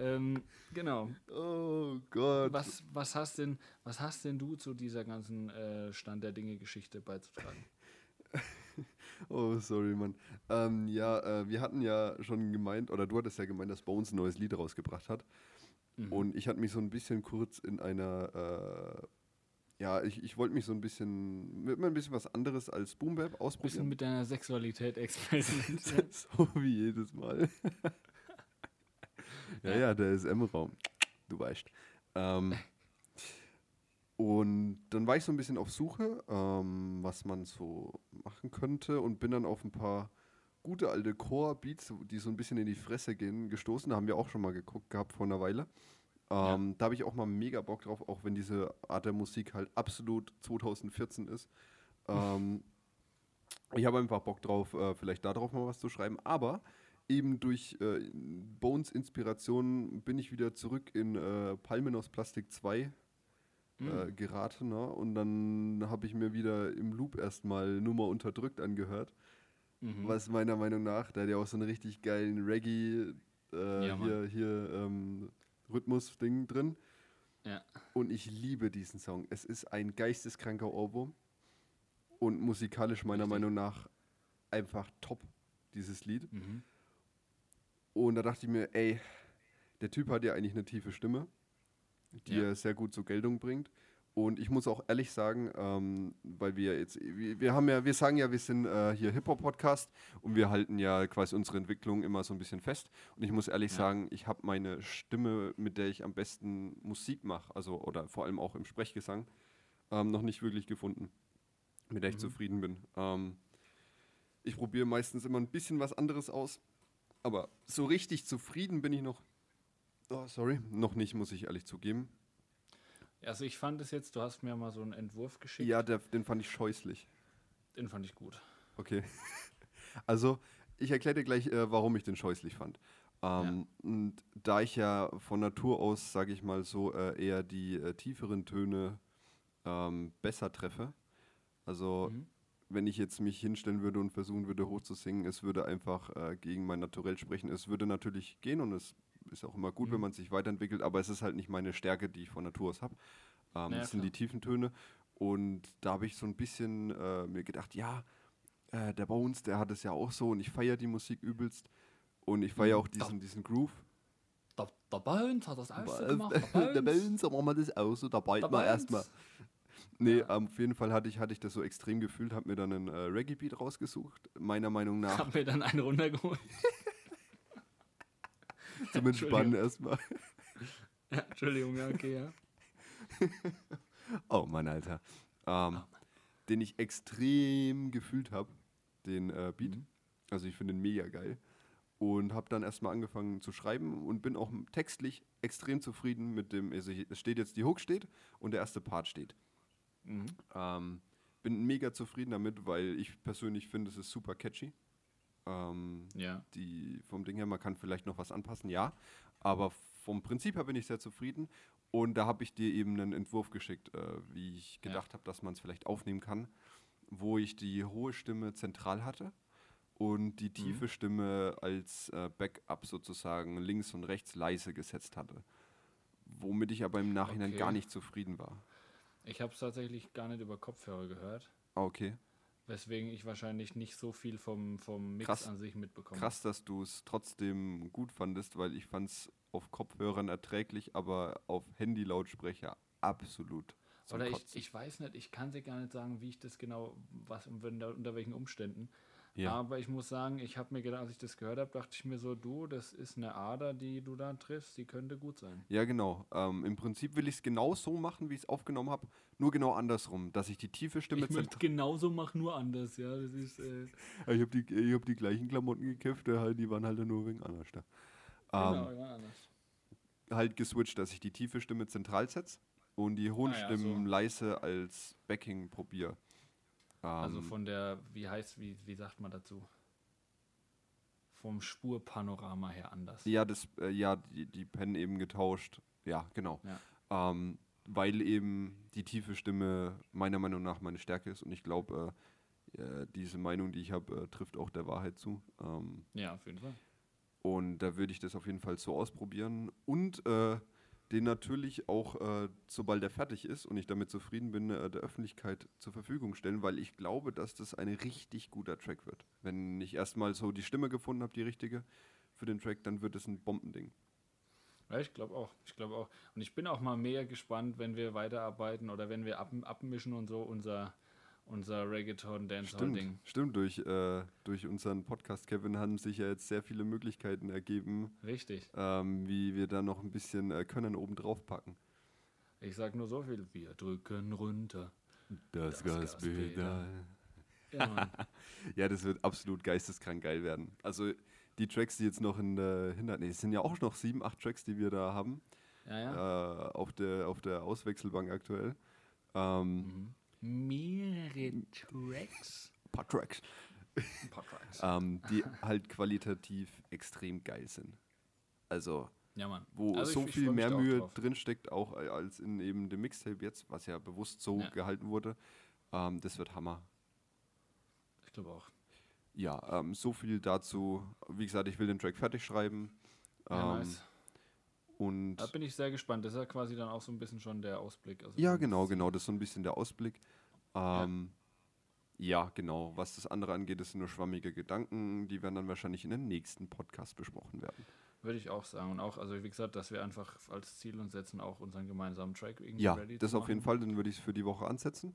Ähm, genau. Oh Gott. Was, was, hast denn, was hast denn du zu dieser ganzen äh, Stand der Dinge-Geschichte beizutragen? Oh, sorry, Mann. Ähm, ja, äh, wir hatten ja schon gemeint, oder du hattest ja gemeint, dass Bones ein neues Lied rausgebracht hat. Mhm. Und ich hatte mich so ein bisschen kurz in einer, äh, ja, ich, ich wollte mich so ein bisschen, mit ein bisschen was anderes als Boom Bap bisschen ausprobieren. mit deiner Sexualität experimentieren. so wie jedes Mal. ja, ja, der ist M-Raum. Du weißt. Ähm, und dann war ich so ein bisschen auf Suche, ähm, was man so machen könnte und bin dann auf ein paar gute alte Core-Beats, die so ein bisschen in die Fresse gehen, gestoßen. Da haben wir auch schon mal geguckt gehabt vor einer Weile. Ähm, Da habe ich auch mal mega Bock drauf, auch wenn diese Art der Musik halt absolut 2014 ist. Ähm, ich habe einfach Bock drauf, äh, vielleicht darauf mal was zu schreiben. Aber eben durch äh, Bones Inspiration bin ich wieder zurück in äh, Palmen aus Plastik 2 Hm. äh, geraten. Ne? Und dann habe ich mir wieder im Loop erstmal Nummer unterdrückt angehört. Mhm. Was meiner Meinung nach, da hat ja auch so einen richtig geilen Reggae äh, Ja, hier, hier ähm, Rhythmus-Ding drin. Ja. Und ich liebe diesen Song. Es ist ein geisteskranker Ohrwurm und musikalisch meiner Richtig. Meinung nach einfach top, dieses Lied. Mhm. Und da dachte ich mir, ey, der Typ hat ja eigentlich eine tiefe Stimme, die Ja. er sehr gut zur Geltung bringt. Und ich muss auch ehrlich sagen, ähm, weil wir jetzt, wir, haben ja, wir sagen ja, wir sind äh, hier Hip-Hop-Podcast und wir halten ja quasi unsere Entwicklung immer so ein bisschen fest. Und ich muss ehrlich Ja. sagen, ich habe meine Stimme, mit der ich am besten Musik mache, also oder vor allem auch im Sprechgesang, ähm, noch nicht wirklich gefunden, mit der ich Mhm. zufrieden bin. Ähm, ich probiere meistens immer ein bisschen was anderes aus, aber so richtig zufrieden bin ich noch. Oh, sorry, noch nicht, muss ich ehrlich zugeben. Also ich fand es jetzt, du hast mir mal so einen Entwurf geschickt. Ja, der, den fand ich scheußlich. Den fand ich gut. Okay. Also, ich erkläre dir gleich, äh, warum ich den scheußlich fand. Ähm, Und da ich ja von Natur aus, sage ich mal so, äh, eher die äh, tieferen Töne ähm, besser treffe, also Mhm. wenn ich jetzt mich hinstellen würde und versuchen würde hochzusingen, es würde einfach äh, gegen mein Naturell sprechen. Es würde natürlich gehen und es ist auch immer gut, Mhm. wenn man sich weiterentwickelt, aber es ist halt nicht meine Stärke, die ich von Natur aus habe. Ähm, Ja, das sind klar. die tiefen Töne. Und da habe ich so ein bisschen äh, mir gedacht, ja, äh, der Bones, der hat es ja auch so und ich feiere die Musik übelst. Und ich feiere Mhm. auch diesen, diesen Groove. Der, der Bones hat das auch so gemacht. der Bones, da machen wir das auch so, da mal Bones. erstmal. Nee, Ja. auf jeden Fall hatte ich, hatte ich das so extrem gefühlt, habe mir dann einen äh, Reggae-Beat rausgesucht, meiner Meinung nach. Hab mir dann einen runtergeholt. Zum Entspannen erstmal. Ja, Entschuldigung, ja, okay, ja. Oh Mann, Alter. Ähm, den ich extrem gefühlt habe, den äh, Beat. Mhm. Also ich finde den mega geil. Und habe dann erstmal angefangen zu schreiben und bin auch textlich extrem zufrieden mit dem, also es steht jetzt, die Hook steht und der erste Part steht. Mhm. Ähm, bin mega zufrieden damit, weil ich persönlich finde, es ist super catchy. Ähm, Ja. die vom Ding her, man kann vielleicht noch was anpassen, ja. Aber vom Prinzip her bin ich sehr zufrieden. Und da habe ich dir eben einen Entwurf geschickt, äh, wie ich Ja. gedacht habe, dass man es vielleicht aufnehmen kann, wo ich die hohe Stimme zentral hatte und die tiefe Stimme als äh, Backup sozusagen links und rechts leise gesetzt hatte. Womit ich aber im Nachhinein Okay. gar nicht zufrieden war. Ich habe es tatsächlich gar nicht über Kopfhörer gehört, Ah, okay. Weswegen ich wahrscheinlich nicht so viel vom, vom Mix Krass. an sich mitbekomme. Krass, dass du es trotzdem gut fandest, weil ich fand es auf Kopfhörern erträglich, aber auf Handy-Lautsprecher absolut. Oder ich, ich weiß nicht, ich kann dir gar nicht sagen, wie ich das genau, was unter, unter welchen Umständen. Ja. Aber ich muss sagen, ich habe mir gedacht, als ich das gehört habe, dachte ich mir so, du, das ist eine Ader, die du da triffst, die könnte gut sein. ja, genau. Ähm, Im Prinzip will ich es genau so machen, wie ich es aufgenommen habe, nur genau andersrum, dass ich die tiefe Stimme ich möchte genauso machen, nur anders, ja. Das ist, äh, Ich habe die, ich hab die gleichen Klamotten gekauft, äh, halt, die waren halt nur wegen anders da. genau, Ähm, ja, anders. halt geswitcht, dass ich die tiefe Stimme zentral setze und die hohen Ah ja, Stimmen so. leise als Backing probiere. Ähm, Also von der, wie heißt, wie, wie sagt man dazu? Vom Spurpanorama her anders. Ja, das, äh, ja, die, die Pen eben getauscht. Ja, genau. Ja. Ähm, weil eben die tiefe Stimme meiner Meinung nach meine Stärke ist und ich glaube, äh, äh, diese Meinung, die ich habe, äh, trifft auch der Wahrheit zu. Ähm, Ja, auf jeden Fall. und da würde ich das auf jeden Fall so ausprobieren und äh, den natürlich auch, äh, sobald er fertig ist und ich damit zufrieden bin, äh, der Öffentlichkeit zur Verfügung stellen, weil ich glaube, dass das ein richtig guter Track wird. Wenn ich erstmal so die Stimme gefunden habe, die richtige für den Track, dann wird es ein Bombending. Ja, ich glaube auch. Ich glaube auch. Und ich bin auch mal mega gespannt, wenn wir weiterarbeiten oder wenn wir ab, abmischen und so unser, unser Reggaeton Dancehall Stimmt, Ding. stimmt. Durch, äh, durch unseren Podcast, Kevin, haben sich ja jetzt sehr viele Möglichkeiten ergeben, Richtig. ähm, wie wir da noch ein bisschen äh, Können oben drauf packen. Ich sag nur so viel. Wir drücken runter. Das, Das Gaspedal. Ja. Ja, das wird absolut geisteskrank geil werden. Also die Tracks, die jetzt noch in der Hinter... Nee, es sind ja auch noch sieben, acht Tracks, die wir da haben, ja. ja. äh, auf, der, auf der Auswechselbank aktuell. Ähm, Mhm. Mehrere Tracks. Ein paar Tracks. Ein paar Tracks. Ähm, die halt qualitativ extrem geil sind. Also Ja, wo Also ich- so ich viel mich mehr Mühe drinsteckt, auch als in eben dem Mixtape jetzt, was ja bewusst so Ja. gehalten wurde. Ähm, das wird Hammer. Ich glaube auch. Ja, ähm, so viel dazu. Wie gesagt, ich will den Track fertig schreiben. Ja, ähm, nice. Und Da bin ich sehr gespannt. Das ist ja quasi dann auch so ein bisschen schon der Ausblick. Also ja, genau, genau. Das ist so ein bisschen der Ausblick. Ähm, ja. genau. Was das andere angeht, das sind nur schwammige Gedanken. Die werden dann wahrscheinlich in den nächsten Podcast besprochen werden. Würde ich auch sagen. Und auch, also wie gesagt, dass wir einfach als Ziel uns setzen, auch unseren gemeinsamen Track irgendwie Ja, ready das zu auf jeden machen. Fall. Den würde ich für die Woche ansetzen.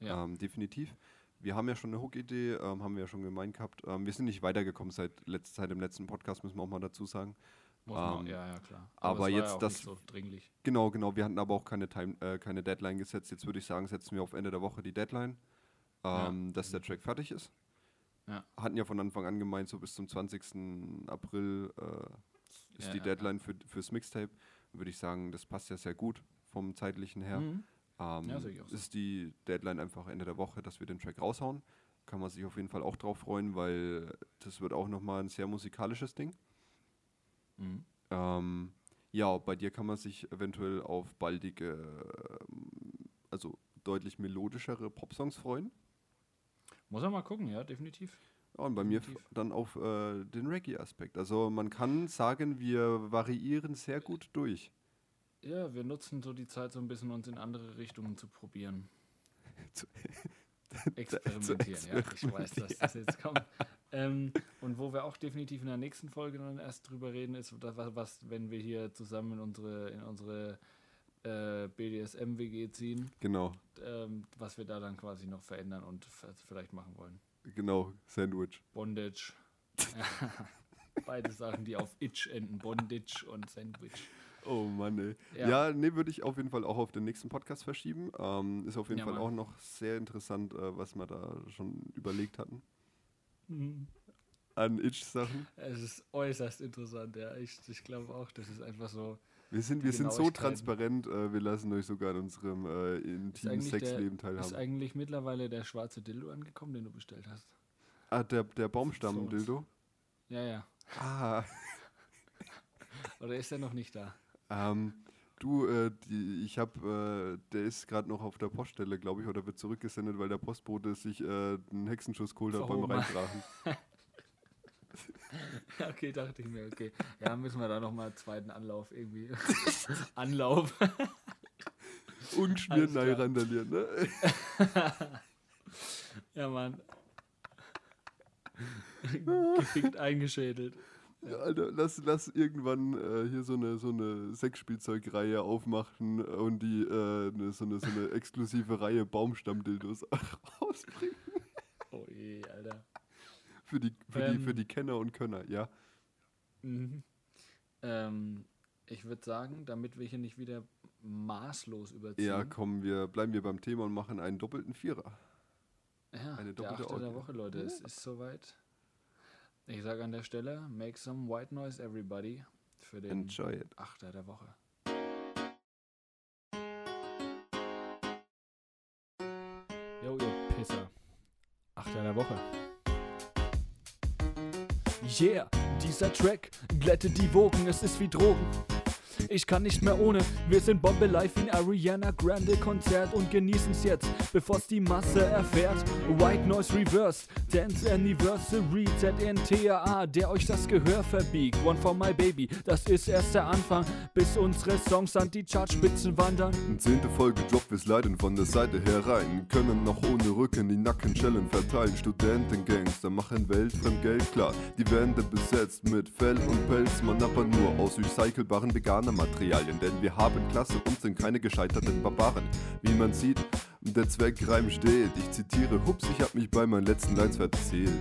Ja. Ähm, definitiv. Wir haben ja schon eine Hook-Idee, ähm, haben wir ja schon gemeint gehabt. Ähm, wir sind nicht weitergekommen seit, letzt, seit dem letzten Podcast, müssen wir auch mal dazu sagen. Man, ähm, ja, ja, klar. aber war jetzt ja das- nicht so dringlich. Genau, genau. Wir hatten aber auch keine, Time, äh, keine Deadline gesetzt. Jetzt würde ich sagen, setzen wir auf Ende der Woche die Deadline, Ja. ähm, dass der Track fertig ist. Ja. Hatten ja von Anfang an gemeint, so bis zum 20. April äh, ist Ja, die ja, Deadline für, fürs Mixtape. Würde ich sagen, das passt ja sehr gut vom zeitlichen her. Mhm. Ähm, Ja, ist die Deadline einfach Ende der Woche, dass wir den Track raushauen. Kann man sich auf jeden Fall auch drauf freuen, weil das wird auch nochmal ein sehr musikalisches Ding. Mhm. Ähm, ja, bei dir kann man sich eventuell auf baldige, ähm, also deutlich melodischere Popsongs freuen. Muss er mal gucken, ja, definitiv. Ja, und bei mir dann auf äh, den Reggae-Aspekt. Also man kann sagen, wir variieren sehr gut durch. Ja, wir nutzen so die Zeit so ein bisschen, uns in andere Richtungen zu probieren. Zu- experimentieren, ja. Ich weiß, dass das jetzt kommt. Ähm, und wo wir auch definitiv in der nächsten Folge dann erst drüber reden, ist, was, was, wenn wir hier zusammen in unsere, in unsere äh, BDSM-WG ziehen, Genau, ähm, was wir da dann quasi noch verändern und vielleicht machen wollen. genau, Sandwich. Bondage. Beide Sachen, die auf Itch enden. Bondage und Sandwich. Oh Mann, ey. Ja. Ja, nee, würde ich auf jeden Fall auch auf den nächsten Podcast verschieben. Ähm, ist auf jeden Ja, Fall Mann. auch noch sehr interessant, äh, was wir da schon überlegt hatten. An Itch-Sachen. Es ist äußerst interessant, ja. Ich, ich glaube auch, das ist einfach so. Wir sind, wir sind so transparent, äh, wir lassen euch sogar an unserem äh, intimen der- Sexleben Ist teilhaben. eigentlich mittlerweile der schwarze Dildo angekommen, den du bestellt hast? Ah, der, der Baumstamm-Dildo? Ja, ja. Ah, Oder ist er noch nicht da? ähm, du, äh, die, ich hab, äh, der ist gerade noch auf der Poststelle, glaube ich, oder wird zurückgesendet, weil der Postbote sich äh, einen Hexenschuss geholt hat beim Verhoben. Reinbrachen. okay, dachte ich mir, okay. Ja, müssen wir da nochmal einen zweiten Anlauf irgendwie. Anlauf. Unschmieren Alles klar. randalieren, ne? ja, Mann. Gefickt eingeschädelt. Ja, Alter, lass, lass irgendwann äh, hier so eine, so eine Sexspielzeugreihe aufmachen und die äh, ne, so, eine, so eine exklusive Reihe Baumstammdildos rausbringen. Oh je, Alter. Für die, für, die, für Ähm. die Kenner und Könner, ja. Mhm. Ähm, ich würde sagen, damit wir hier nicht wieder maßlos überziehen. Ja, komm, wir bleiben wir beim Thema und machen einen doppelten Vierer. Ja, Eine der doppelte achte der. Woche, Leute. Es ist soweit. Ich sage an der Stelle, make some white noise, everybody, für den Enjoy it. Achter der Woche. Jo, ihr Pisser. Achter der Woche. Yeah, dieser Track glättet die Wogen, es ist wie Drogen. Ich kann nicht mehr ohne, wir sind Bombe live in Ariana Grande Konzert und genießen's jetzt, bevor's die Masse erfährt. White Noise Reversed, Dance Anniversary, ZNTAA, der euch das Gehör verbiegt. One for my baby, das ist erst der Anfang, bis unsere Songs an die Chartspitzen wandern. Zehnte Folge Drop, wir sliden von der Seite herein. Können noch ohne Rücken die Nackenschellen verteilen. Studentengangster machen weltfremd Geld klar. Die Wände besetzt mit Fell und Pelz, man aber nur aus recycelbaren veganen Materialien. Denn wir haben Klasse und sind keine gescheiterten Barbaren. Wie man sieht, der Zweckreim steht. Ich zitiere, hups, ich hab mich bei meinen letzten Lines verzählt.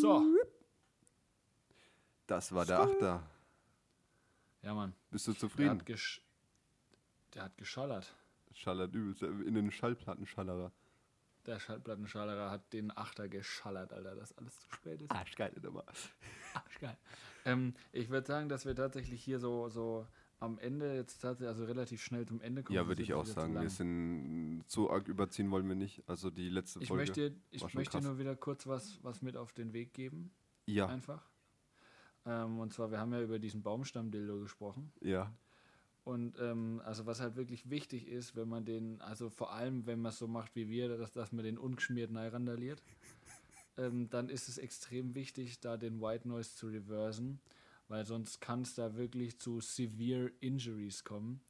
So. Das war der Achter. Ja, Mann. Bist du Der zufrieden? hat, gesch der hat geschallert. Schallert übelst. In den Schallplattenschallerer. Der Schallplattenschallerer hat den Achter geschallert, Alter, dass alles zu spät ist. Arschgeil, immer. Arschgeil. Ähm, ich würde sagen, dass wir tatsächlich hier so, so am Ende jetzt tatsächlich, also relativ schnell zum Ende kommen. Ja, würde ich auch zu sagen. Wir sind so arg überziehen wollen wir nicht. Also die letzte Ich Folge. möchte, ich möchte nur wieder kurz was, was mit auf den Weg geben. ja, Einfach. Ähm, und zwar, wir haben ja über diesen Baumstamm-Dildo gesprochen. ja. Und ähm, also was halt wirklich wichtig ist, wenn man den, also vor allem, wenn man es so macht wie wir, dass, dass man den ungeschmiert neu randaliert, ähm, dann ist es extrem wichtig, da den White Noise zu reversen, weil sonst kann es da wirklich zu severe Injuries kommen.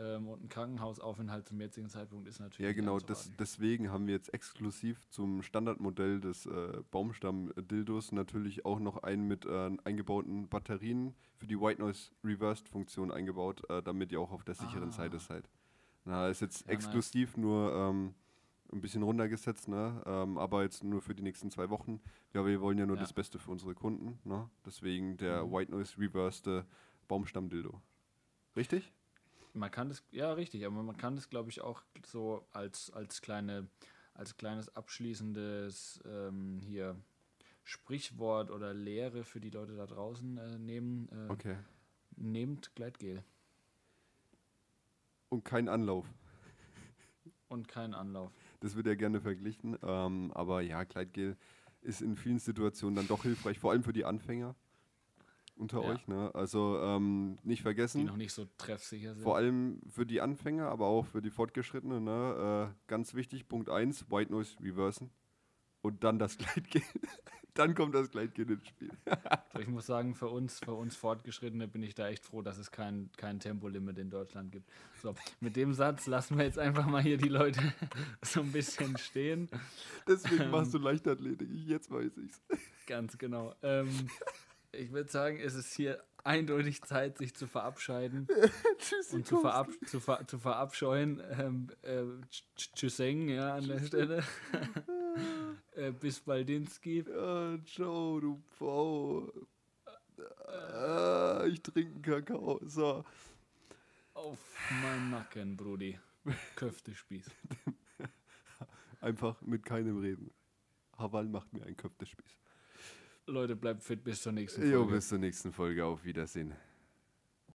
Ähm, und ein Krankenhausaufenthalt zum jetzigen Zeitpunkt ist natürlich Ja, genau. Das, deswegen haben wir jetzt exklusiv zum Standardmodell des äh, Baumstamm-Dildos natürlich auch noch einen mit äh, eingebauten Batterien für die White Noise Reversed-Funktion eingebaut, äh, damit ihr auch auf der sicheren Ah. Seite seid. Na, ist jetzt Ja, nice. exklusiv nur ähm, ein bisschen runtergesetzt, ne? ähm, aber jetzt nur für die nächsten zwei Wochen. Ja, wir wollen ja nur Ja. das Beste für unsere Kunden. Ne? Deswegen der Mhm. White Noise Reversed äh, Baumstamm-Dildo. Richtig? Man kann das, ja richtig, aber man kann das, glaube ich, auch so als, als kleine, als kleines abschließendes ähm, hier Sprichwort oder Lehre für die Leute da draußen äh, nehmen. Äh, Okay. Nehmt Gleitgel Und kein Anlauf. und keinen Anlauf. Das wird ja gerne verglichen. Ähm, aber ja, Kleidgel ist in vielen Situationen dann doch hilfreich, vor allem für die Anfänger. Unter Ja. euch. Ne? Also ähm, nicht die vergessen, noch nicht so treffsicher sind. vor allem für die Anfänger, aber auch für die Fortgeschrittenen. Ne? Äh, ganz wichtig, Punkt 1, White Noise reversen. Und dann das Gleitgehen. dann kommt das Gleitgehen ins Spiel. Also ich muss sagen, für uns, für uns Fortgeschrittene bin ich da echt froh, dass es kein, kein Tempolimit in Deutschland gibt. So, mit dem Satz lassen wir jetzt einfach mal hier die Leute so ein bisschen stehen. Deswegen machst du Leichtathletik. Ich- Jetzt weiß ich's. Ganz genau. Ähm, ich würde sagen, es ist hier eindeutig Zeit, sich zu verabscheiden Tschüssi. und zu, verab zu, ver zu verabscheuen. Ähm, äh, tsch- tsch- Tschüsseng, ja, an der Stelle. äh, bis Baldinski. Ja, ciao, du Pfau. Ah, ich trinke einen Kakao. So. Auf meinen Nacken, Brudi. Köftespieß. Einfach mit keinem reden. Haval macht mir einen Köftespieß. Leute, bleibt fit bis zur nächsten Folge. Jo, bis zur nächsten Folge. Auf Wiedersehen.